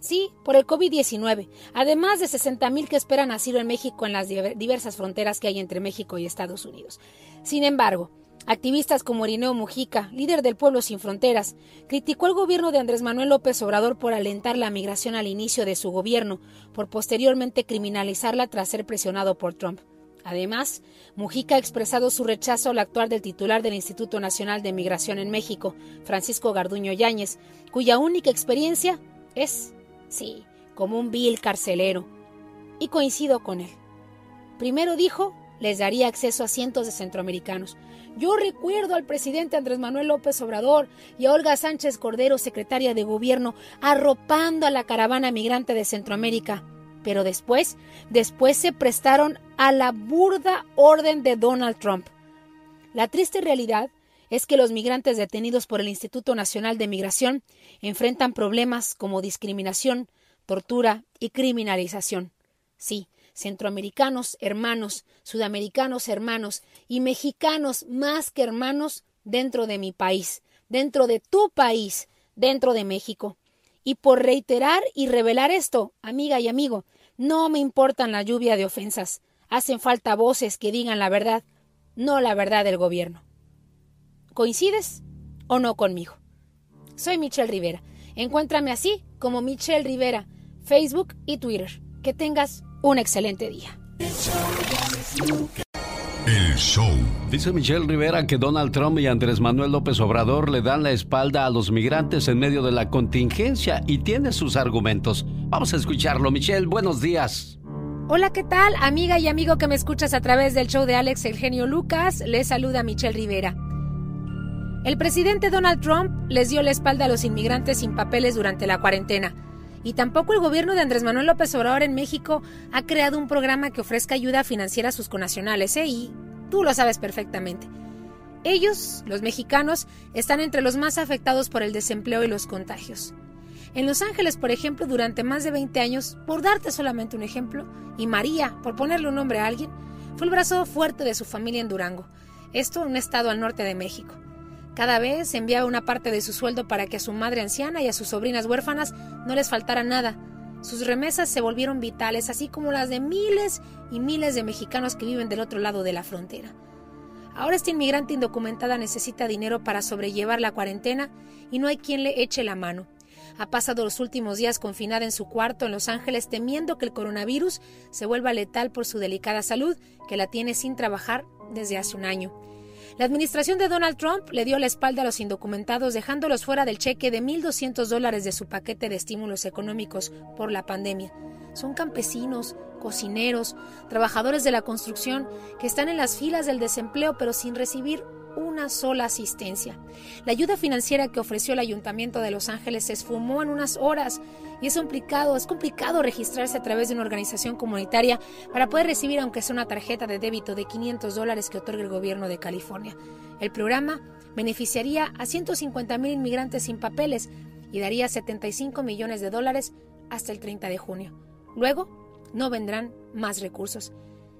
Speaker 44: Sí, por el COVID-19, además de 60.000 que esperan asilo en México en las diversas fronteras que hay entre México y Estados Unidos. Sin embargo, activistas como Irineo Mujica, líder del Pueblo Sin Fronteras, criticó al gobierno de Andrés Manuel López Obrador por alentar la migración al inicio de su gobierno, por posteriormente criminalizarla tras ser presionado por Trump. Además, Mujica ha expresado su rechazo al actuar del titular del Instituto Nacional de Migración en México, Francisco Garduño Yáñez, cuya única experiencia es Sí, como un vil carcelero. Y coincido con él. Primero dijo, les daría acceso a cientos de centroamericanos. Yo recuerdo al presidente Andrés Manuel López Obrador y a Olga Sánchez Cordero, secretaria de gobierno, arropando a la caravana migrante de Centroamérica. Pero después, después se prestaron a la burda orden de Donald Trump. La triste realidad es que los migrantes detenidos por el Instituto Nacional de Migración enfrentan problemas como discriminación, tortura y criminalización. Sí, centroamericanos hermanos, sudamericanos hermanos y mexicanos más que hermanos dentro de mi país, dentro de tu país, dentro de México. Y por reiterar y revelar esto, amiga y amigo, no me importan la lluvia de ofensas. Hacen falta voces que digan la verdad, no la verdad del gobierno. ¿Coincides o no conmigo? Soy Michelle Rivera. Encuéntrame así como Michelle Rivera, Facebook y Twitter. Que tengas un excelente día.
Speaker 25: El show.
Speaker 1: Dice Michelle Rivera que Donald Trump y Andrés Manuel López Obrador le dan la espalda a los migrantes en medio de la contingencia y tiene sus argumentos. Vamos a escucharlo. Michelle, buenos días.
Speaker 44: Hola, ¿qué tal? Amiga y amigo que me escuchas a través del show de Alex El Genio Lucas, les saluda Michelle Rivera. El presidente Donald Trump les dio la espalda a los inmigrantes sin papeles durante la cuarentena. Y tampoco el gobierno de Andrés Manuel López Obrador en México ha creado un programa que ofrezca ayuda financiera a sus conacionales, ¿eh? Y tú lo sabes perfectamente. Ellos, los mexicanos, están entre los más afectados por el desempleo y los contagios. En Los Ángeles, por ejemplo, durante más de 20 años, por darte solamente un ejemplo, y María, por ponerle un nombre a alguien, fue el brazo fuerte de su familia en Durango, esto un estado al norte de México. Cada vez enviaba una parte de su sueldo para que a su madre anciana y a sus sobrinas huérfanas no les faltara nada. Sus remesas se volvieron vitales, así como las de miles y miles de mexicanos que viven del otro lado de la frontera. Ahora esta inmigrante indocumentada necesita dinero para sobrellevar la cuarentena y no hay quien le eche la mano. Ha pasado los últimos días confinada en su cuarto en Los Ángeles temiendo que el coronavirus se vuelva letal por su delicada salud, que la tiene sin trabajar desde hace un año. La administración de Donald Trump le dio la espalda a los indocumentados dejándolos fuera del cheque de 1.200 dólares de su paquete de estímulos económicos por la pandemia. Son campesinos, cocineros, trabajadores de la construcción que están en las filas del desempleo pero sin recibir una sola asistencia. La ayuda financiera que ofreció el Ayuntamiento de Los Ángeles se esfumó en unas horas y es complicado, es complicado registrarse a través de una organización comunitaria para poder recibir aunque sea una tarjeta de débito de 500 dólares que otorga el gobierno de California. El programa beneficiaría a 150 mil inmigrantes sin papeles y daría 75 millones de dólares hasta el 30 de junio. Luego, no vendrán más recursos.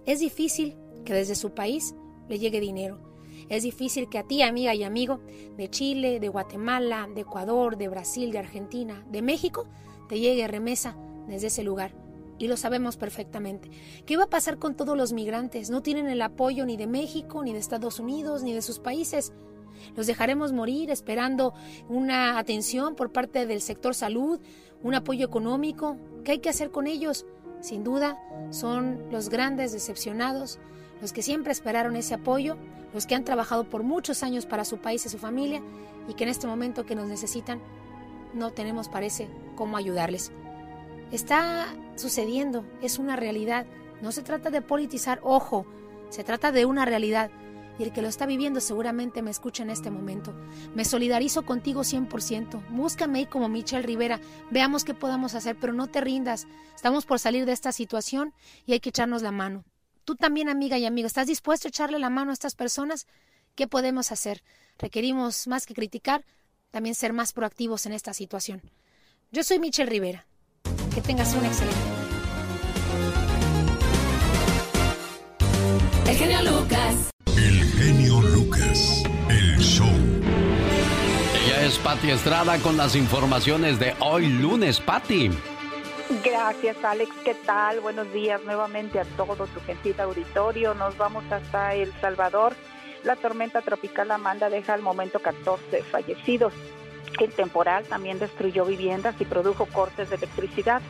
Speaker 44: Es difícil que desde su país le llegue dinero es difícil que a ti, amiga y amigo, de Chile, de Guatemala, de Ecuador, de Brasil, de Argentina, de México, te llegue remesa desde ese lugar. Y lo sabemos perfectamente. ¿Qué va a pasar con todos los migrantes? No tienen el apoyo ni de México, ni de Estados Unidos, ni de sus países. Los dejaremos morir esperando una atención por parte del sector salud, un apoyo económico. ¿Qué hay que hacer con ellos? Sin duda, son los grandes decepcionados, los que siempre esperaron ese apoyo, los que han trabajado por muchos años para su país y su familia y que en este momento que nos necesitan no tenemos, parece, cómo ayudarles. Está sucediendo, es una realidad. No se trata de politizar, ojo, se trata de una realidad. Y el que lo está viviendo seguramente me escucha en este momento. Me solidarizo contigo 100%. Búscame como Michelle Rivera. Veamos qué podamos hacer, pero no te rindas. Estamos por salir de esta situación y hay que echarnos la mano. Tú también, amiga y amigo, ¿estás dispuesto a echarle la mano a estas personas? ¿Qué podemos hacer? Requerimos más que criticar, también ser más proactivos en esta situación. Yo soy Michelle Rivera. Que tengas un excelente
Speaker 25: El genio Lucas. El genio Lucas. El show.
Speaker 1: Ella es Patti Estrada con las informaciones de hoy lunes, Patti.
Speaker 35: Gracias, Alex. ¿Qué tal? Buenos días nuevamente a todo tu gentil auditorio. Nos vamos hasta El Salvador. La tormenta tropical Amanda deja al momento 14 fallecidos. El temporal también destruyó viviendas y produjo cortes de electricidad.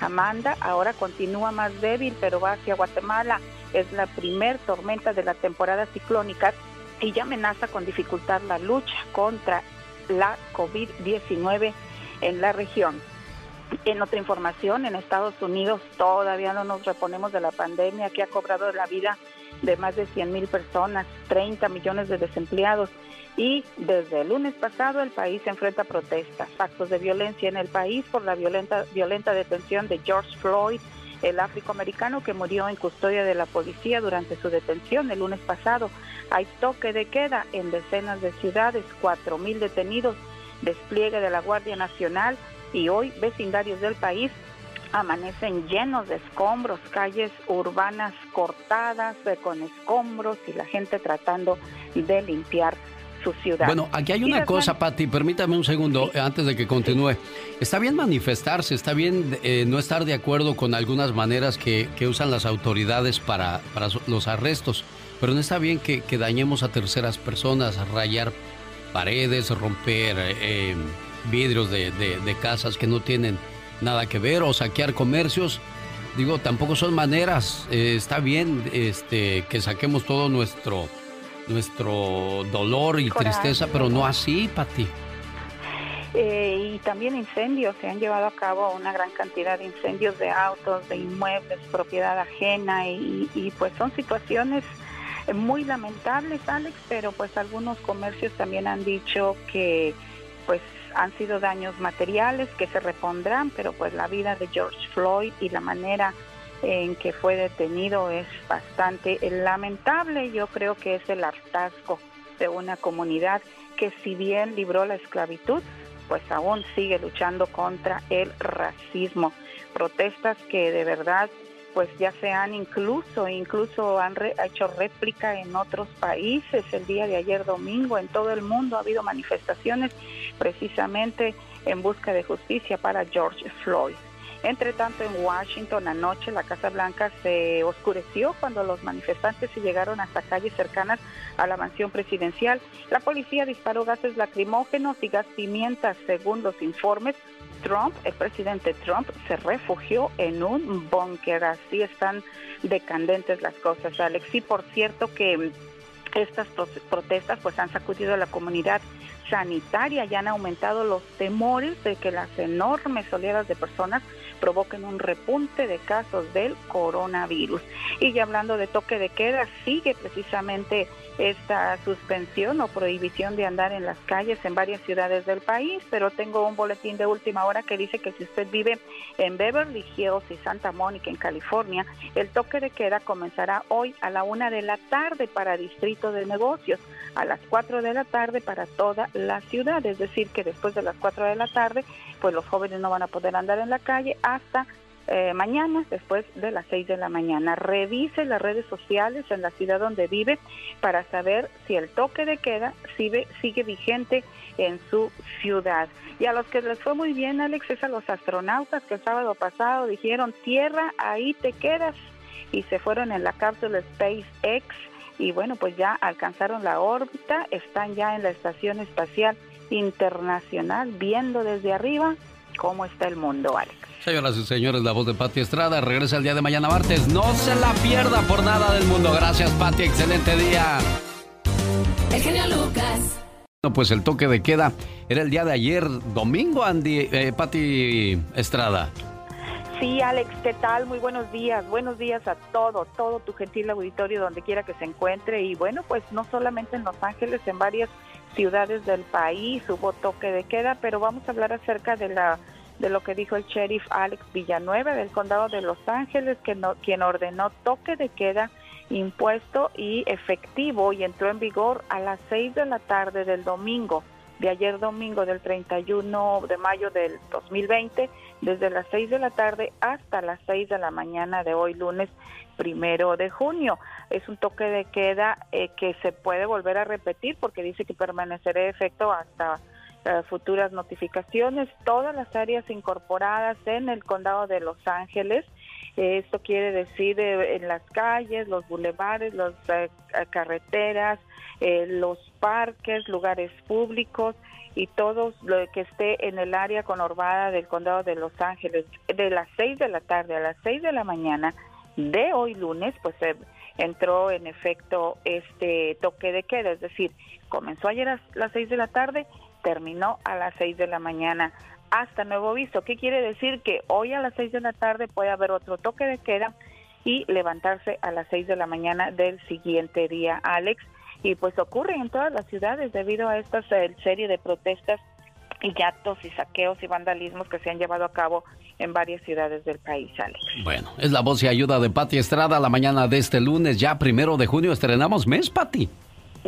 Speaker 35: Amanda ahora continúa más débil, pero va hacia Guatemala. Es la primer tormenta de la temporada ciclónica y ya amenaza con dificultar la lucha contra la COVID-19 en la región. En otra información, en Estados Unidos todavía no nos reponemos de la pandemia que ha cobrado la vida de más de 100 mil personas, 30 millones de desempleados y desde el lunes pasado el país enfrenta protestas, actos de violencia en el país por la violenta, violenta detención de George Floyd, el afroamericano que murió en custodia de la policía durante su detención el lunes pasado. Hay toque de queda en decenas de ciudades, 4 mil detenidos, despliegue de la Guardia Nacional y hoy vecindarios del país amanecen llenos de escombros, calles urbanas cortadas con escombros y la gente tratando de limpiar su ciudad.
Speaker 1: Bueno, aquí hay una cosa, Patti, permítame un segundo antes de que continúe. Está bien manifestarse, está bien eh, no estar de acuerdo con algunas maneras que, usan las autoridades para, para, los arrestos, pero no está bien que, dañemos a terceras personas, rayar paredes, romper... Eh, vidrios de, casas que no tienen nada que ver o saquear comercios. Digo, tampoco son maneras. Eh, está bien este, que saquemos todo nuestro, nuestro dolor y tristeza, pero no así, Pati.
Speaker 35: Eh, y también incendios, se han llevado a cabo una gran cantidad de incendios de autos, de inmuebles, propiedad ajena y, y pues son situaciones muy lamentables, Alex, pero pues algunos comercios también han dicho que pues han sido daños materiales que se repondrán, pero pues la vida de George Floyd y la manera en que fue detenido es bastante lamentable. Yo creo que es el hartazgo de una comunidad que si bien libró la esclavitud, pues aún sigue luchando contra el racismo. Protestas que de verdad pues ya se han incluso, incluso han hecho réplica en otros países. El día de ayer domingo en todo el mundo ha habido manifestaciones precisamente en busca de justicia para George Floyd. Entre tanto, en Washington anoche la Casa Blanca se oscureció cuando los manifestantes se llegaron hasta calles cercanas a la mansión presidencial. La policía disparó gases lacrimógenos y gas pimienta, según los informes. Trump, el presidente Trump, se refugió en un búnker. Así están decandentes las cosas, Alex. Y por cierto que estas protestas pues han sacudido a la comunidad sanitaria y han aumentado los temores de que las enormes oleadas de personas provoquen un repunte de casos del coronavirus. Y ya hablando de toque de queda, sigue precisamente esta suspensión o prohibición de andar en las calles en varias ciudades del país, pero tengo un boletín de última hora que dice que si usted vive en Beverly Hills y Santa Mónica, en California, el toque de queda comenzará hoy a la una de la tarde para distrito de negocios, a las cuatro de la tarde para toda la ciudad, es decir, que después de las cuatro de la tarde, pues los jóvenes no van a poder andar en la calle hasta eh, mañana después de las 6 de la mañana. Revise las redes sociales en la ciudad donde vive para saber si el toque de queda sigue, sigue vigente en su ciudad. Y a los que les fue muy bien, Alex, es a los astronautas que el sábado pasado dijeron, tierra, ahí te quedas. Y se fueron en la cápsula SpaceX y bueno, pues ya alcanzaron la órbita, están ya en la Estación Espacial Internacional viendo desde arriba cómo está el mundo, Alex.
Speaker 1: Señoras y señores, la voz de Pati Estrada regresa el día de mañana martes. No se la pierda por nada del mundo. Gracias, Pati. Excelente día.
Speaker 45: El genio Lucas.
Speaker 1: Bueno, pues el toque de queda era el día de ayer, domingo, Andy, eh, Pati Estrada.
Speaker 35: Sí, Alex, ¿qué tal? Muy buenos días. Buenos días a todo, todo tu gentil auditorio donde quiera que se encuentre. Y bueno, pues no solamente en Los Ángeles, en varias ciudades del país hubo toque de queda, pero vamos a hablar acerca de la de lo que dijo el sheriff Alex Villanueva del condado de Los Ángeles, que no, quien ordenó toque de queda impuesto y efectivo y entró en vigor a las 6 de la tarde del domingo, de ayer domingo del 31 de mayo del 2020, desde las 6 de la tarde hasta las 6 de la mañana de hoy lunes primero de junio. Es un toque de queda eh, que se puede volver a repetir porque dice que permanecerá efecto hasta eh, futuras notificaciones. Todas las áreas incorporadas en el condado de Los Ángeles, esto quiere decir eh, en las calles, los bulevares, las eh, carreteras, los parques, lugares públicos y todo lo que esté en el área conurbada del condado de Los Ángeles. De las 6 de la tarde a las 6 de la mañana de hoy lunes, pues entró en efecto este toque de queda, es decir, comenzó ayer a las 6 de la tarde terminó a las 6 de la mañana hasta nuevo visto. ¿Qué quiere decir? Que hoy a las 6 de la tarde puede haber otro toque de queda y levantarse a las 6 de la mañana del siguiente día, Alex. Y pues ocurre en todas las ciudades debido a esta serie de protestas y actos y saqueos y vandalismos que se han llevado a cabo en varias ciudades del país, Alex.
Speaker 1: Bueno, es la voz y ayuda de Pati Estrada la mañana de este lunes, ya primero de junio, estrenamos mes, Pati.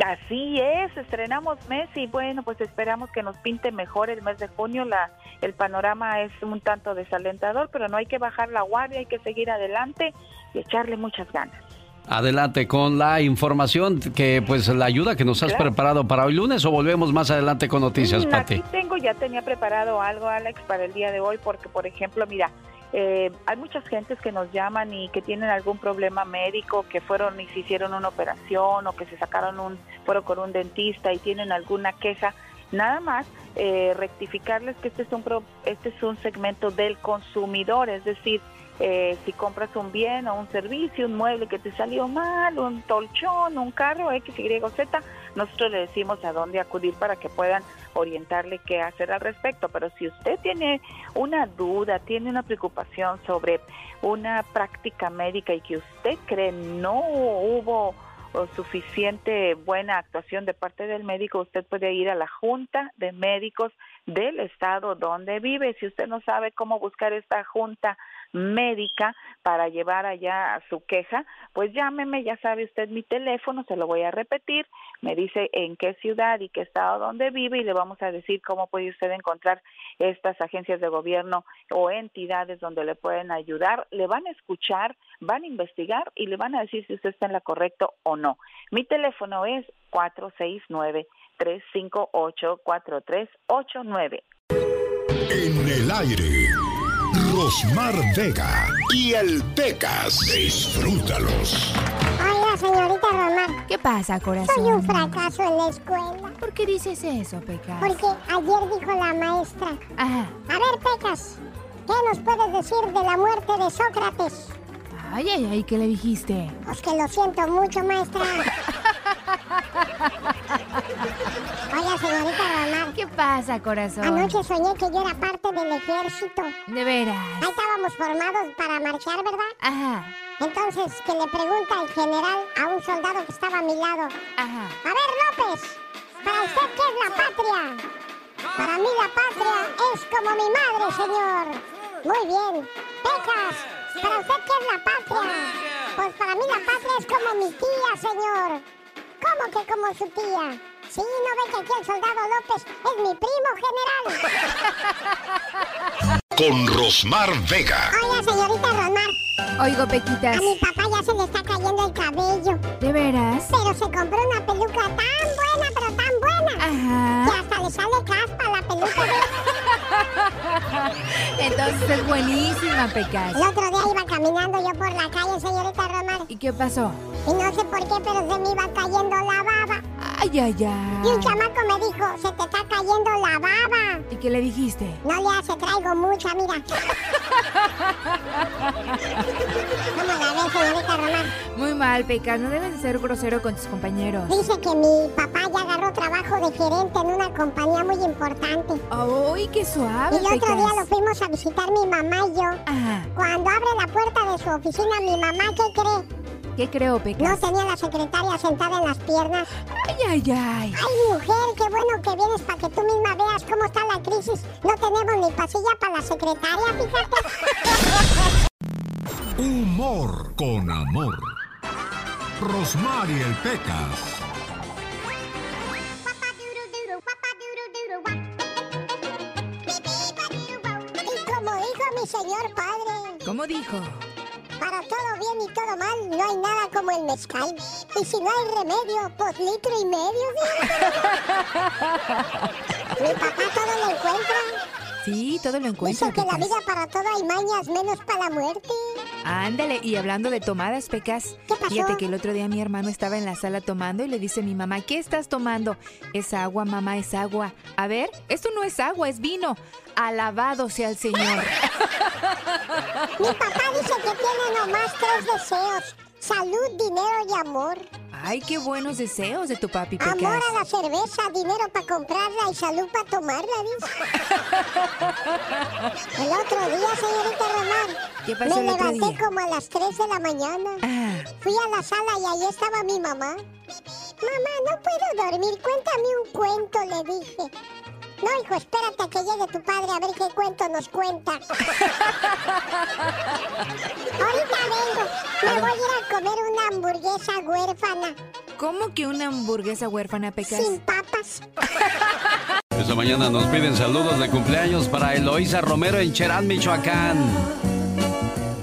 Speaker 35: Así es, estrenamos mes y bueno, pues esperamos que nos pinte mejor el mes de junio. La, el panorama es un tanto desalentador, pero no hay que bajar la guardia, hay que seguir adelante y echarle muchas ganas.
Speaker 1: Adelante con la información que pues la ayuda que nos has preparado para hoy lunes o volvemos más adelante con noticias, mm, Pati.
Speaker 35: Aquí tengo, ya tenía preparado algo, Alex, para el día de hoy, porque por ejemplo, mira, eh, hay muchas gentes que nos llaman y que tienen algún problema médico, que fueron y se hicieron una operación o que se sacaron un, fueron con un dentista y tienen alguna queja. Nada más eh, rectificarles que este es un este es un segmento del consumidor, es decir, eh, si compras un bien o un servicio, un mueble que te salió mal, un colchón, un carro, X, Y, Z, nosotros le decimos a dónde acudir para que puedan orientarle qué hacer al respecto. Pero si usted tiene una duda, tiene una preocupación sobre una práctica médica y que usted cree no hubo suficiente buena actuación de parte del médico, usted puede ir a la Junta de Médicos del estado donde vive. Si usted no sabe cómo buscar esta junta médica para llevar allá su queja, pues llámeme, ya sabe usted mi teléfono, se lo voy a repetir, me dice en qué ciudad y qué estado donde vive y le vamos a decir cómo puede usted encontrar estas agencias de gobierno o entidades donde le pueden ayudar, le van a escuchar, van a investigar y le van a decir si usted está en la correcto o no. Mi teléfono es 469 358 4389.
Speaker 25: En el aire Rosmar Vega y el Pecas. Disfrútalos.
Speaker 46: Hola, señorita Rosmar.
Speaker 44: ¿Qué pasa, corazón?
Speaker 46: Soy un fracaso en la escuela.
Speaker 44: ¿Por qué dices eso, Pecas?
Speaker 46: Porque ayer dijo la maestra.
Speaker 44: Ajá.
Speaker 46: A ver, Pecas, ¿qué nos puedes decir de la muerte de Sócrates?
Speaker 44: Ay, ay, ay, ¿qué le dijiste?
Speaker 46: Pues que lo siento mucho, maestra. Oiga, señorita Romar.
Speaker 44: ¿Qué pasa, corazón?
Speaker 46: Anoche soñé que yo era parte del ejército.
Speaker 44: De veras.
Speaker 46: Ahí estábamos formados para marchar, ¿verdad?
Speaker 44: Ajá.
Speaker 46: Entonces, que le pregunta el general a un soldado que estaba a mi lado.
Speaker 44: Ajá.
Speaker 46: A ver, López, ¿para usted qué es la patria? Para mí la patria es como mi madre, señor. Muy bien. Pecas, ¿para usted qué es la patria? Pues para mí la patria es como mi tía, señor. ¿Cómo que como su tía? Sí, ¿no ve que aquí el soldado López es mi primo general?
Speaker 25: Con Rosmar Vega.
Speaker 46: Oiga, señorita Rosmar.
Speaker 44: Oigo, Pequitas.
Speaker 46: A mi papá ya se le está cayendo el cabello.
Speaker 44: ¿De veras?
Speaker 46: Pero se compró una peluca tan buena, pero tan buena.
Speaker 44: Ajá.
Speaker 46: Que hasta le sale caspa a la peluca.
Speaker 44: Entonces es buenísima, Pecas.
Speaker 46: El otro día iba caminando yo por la calle, señorita Romar.
Speaker 44: ¿Y qué pasó?
Speaker 46: Y no sé por qué, pero se me iba cayendo la baba.
Speaker 44: Ay, ay,
Speaker 46: Y un
Speaker 44: ay.
Speaker 46: chamaco me dijo, se te está cayendo la baba.
Speaker 44: ¿Y qué le dijiste?
Speaker 46: No le hace, traigo mucha, mira. ¿Cómo la ves, señorita Romar?
Speaker 44: Muy mal, Pecas. No debes de ser grosero con tus compañeros.
Speaker 46: Dice que mi papá ya agarró trabajo de gerente en una compañía muy importante.
Speaker 44: ¡Ay, qué suave,
Speaker 46: Y el otro
Speaker 44: Pecas!
Speaker 46: día lo fuimos a visitar mi mamá y yo.
Speaker 44: Ajá.
Speaker 46: Cuando abre la puerta de su oficina, mi mamá, ¿qué cree?
Speaker 44: ¿Qué creo,
Speaker 46: No
Speaker 44: Pecas?
Speaker 46: tenía la secretaria sentada en las piernas.
Speaker 44: Ay, ay, ay.
Speaker 46: Ay, mujer, qué bueno que vienes para que tú misma veas cómo está la crisis. No tenemos ni pasilla para la secretaria, fíjate.
Speaker 25: Humor con amor. Rosmar y el Pecas.
Speaker 46: Mi señor padre,
Speaker 44: ¿Cómo dijo?
Speaker 46: para todo bien y todo mal, no hay nada como el mezcal. Y si no hay remedio, pues litro y medio. ¿sí? mi papá todo lo encuentra.
Speaker 44: Sí, todo lo encuentra,
Speaker 46: Dice que la vida para todo hay mañas, menos para la muerte.
Speaker 44: Ándale, y hablando de tomadas, Pecas.
Speaker 46: ¿Qué pasó?
Speaker 44: Fíjate que el otro día mi hermano estaba en la sala tomando y le dice a mi mamá, ¿qué estás tomando? Es agua, mamá, es agua. A ver, esto no es agua, es vino. Alabado sea el Señor.
Speaker 46: Mi papá dice que tiene nomás tres deseos. Salud, dinero y amor.
Speaker 44: Ay, qué buenos deseos de tu papi,
Speaker 46: Amor
Speaker 44: Pecas.
Speaker 46: a la cerveza, dinero para comprarla y salud para tomarla, dice. El otro día, señorita Román,
Speaker 44: ¿Qué pasó
Speaker 46: me levanté
Speaker 44: día?
Speaker 46: como a las 3 de la mañana.
Speaker 44: Ah,
Speaker 46: Fui a la sala y ahí estaba mi mamá. Mamá, no puedo dormir, cuéntame un cuento, le dije. No, hijo, espérate a que llegue tu padre a ver qué cuento nos cuenta. Ahorita vengo. Me voy a ir a comer una hamburguesa huérfana,
Speaker 44: ¿Cómo que una hamburguesa huérfana, Pecas?
Speaker 46: sin papas.
Speaker 1: Esta mañana nos piden saludos de cumpleaños para Eloísa Romero en Cherán, Michoacán.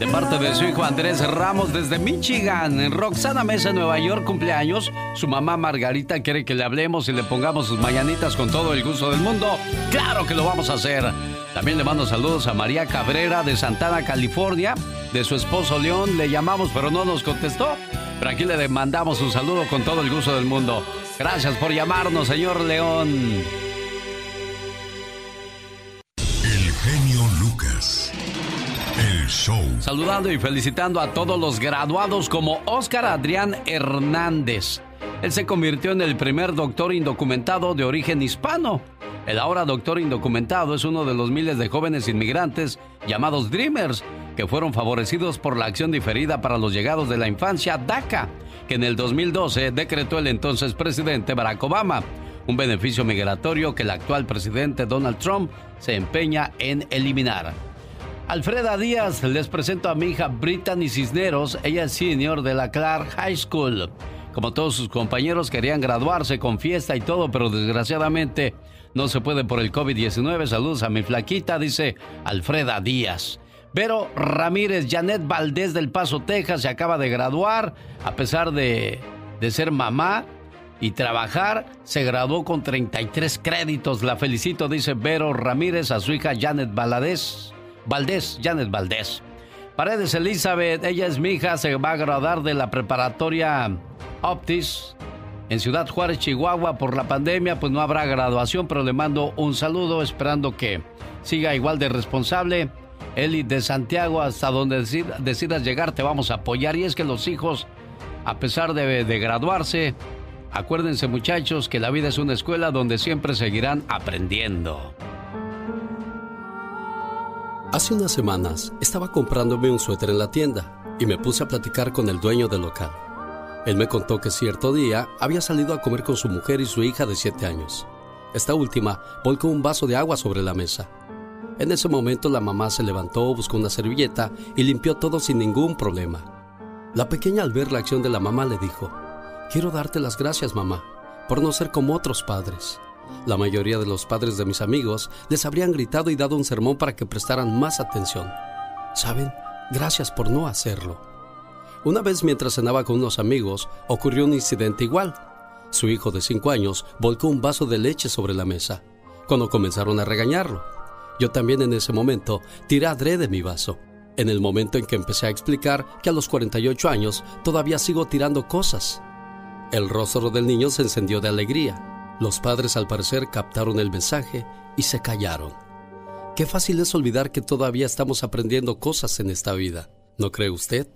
Speaker 1: De parte de su hijo Andrés Ramos desde Michigan. En Roxana Mesa, Nueva York, cumpleaños. Su mamá Margarita quiere que le hablemos y le pongamos sus mañanitas con todo el gusto del mundo. ¡Claro que lo vamos a hacer! También le mando saludos a María Cabrera de Santana, California. De su esposo León le llamamos pero no nos contestó. Pero aquí le mandamos un saludo con todo el gusto del mundo. Gracias por llamarnos, señor León. Saludando y felicitando a todos los graduados como Oscar Adrián Hernández. Él se convirtió en el primer doctor indocumentado de origen hispano. El ahora doctor indocumentado es uno de los miles de jóvenes inmigrantes llamados Dreamers que fueron favorecidos por la acción diferida para los llegados de la infancia DACA, que en el 2012 decretó el entonces presidente Barack Obama, un beneficio migratorio que el actual presidente Donald Trump se empeña en eliminar. Alfreda Díaz, les presento a mi hija Brittany Cisneros, ella es senior de la Clark High School. Como todos sus compañeros querían graduarse con fiesta y todo, pero desgraciadamente no se puede por el COVID-19. Saludos a mi flaquita, dice Alfreda Díaz. Vero Ramírez, Janet Valdés del Paso, Texas, se acaba de graduar. A pesar de, de ser mamá y trabajar, se graduó con 33 créditos. La felicito, dice Vero Ramírez, a su hija Janet Valdés. Valdés, Janet Valdés. Paredes Elizabeth, ella es mi hija, se va a graduar de la preparatoria Optis en Ciudad Juárez, Chihuahua. Por la pandemia, pues no habrá graduación, pero le mando un saludo esperando que siga igual de responsable Eli de Santiago, hasta donde decidas llegar, te vamos a apoyar. Y es que los hijos, a pesar de, de graduarse, acuérdense muchachos que la vida es una escuela donde siempre seguirán aprendiendo.
Speaker 47: Hace unas semanas estaba comprándome un suéter en la tienda y me puse a platicar con el dueño del local. Él me contó que cierto día había salido a comer con su mujer y su hija de 7 años. Esta última volcó un vaso de agua sobre la mesa en ese momento la mamá se levantó, buscó una servilleta y limpió todo sin ningún problema. La pequeña al ver la acción de la mamá le dijo, quiero darte las gracias mamá, por no ser como otros padres. La mayoría de los padres de mis amigos les habrían gritado y dado un sermón para que prestaran más atención. ¿Saben? Gracias por no hacerlo. Una vez mientras cenaba con unos amigos, ocurrió un incidente igual. Su hijo de cinco años volcó un vaso de leche sobre la mesa, cuando comenzaron a regañarlo. Yo también en ese momento tiré de mi vaso. En el momento en que empecé a explicar que a los 48 años todavía sigo tirando cosas. El rostro del niño se encendió de alegría. Los padres al parecer captaron el mensaje y se callaron. Qué fácil es olvidar que todavía estamos aprendiendo cosas en esta vida, ¿no cree usted?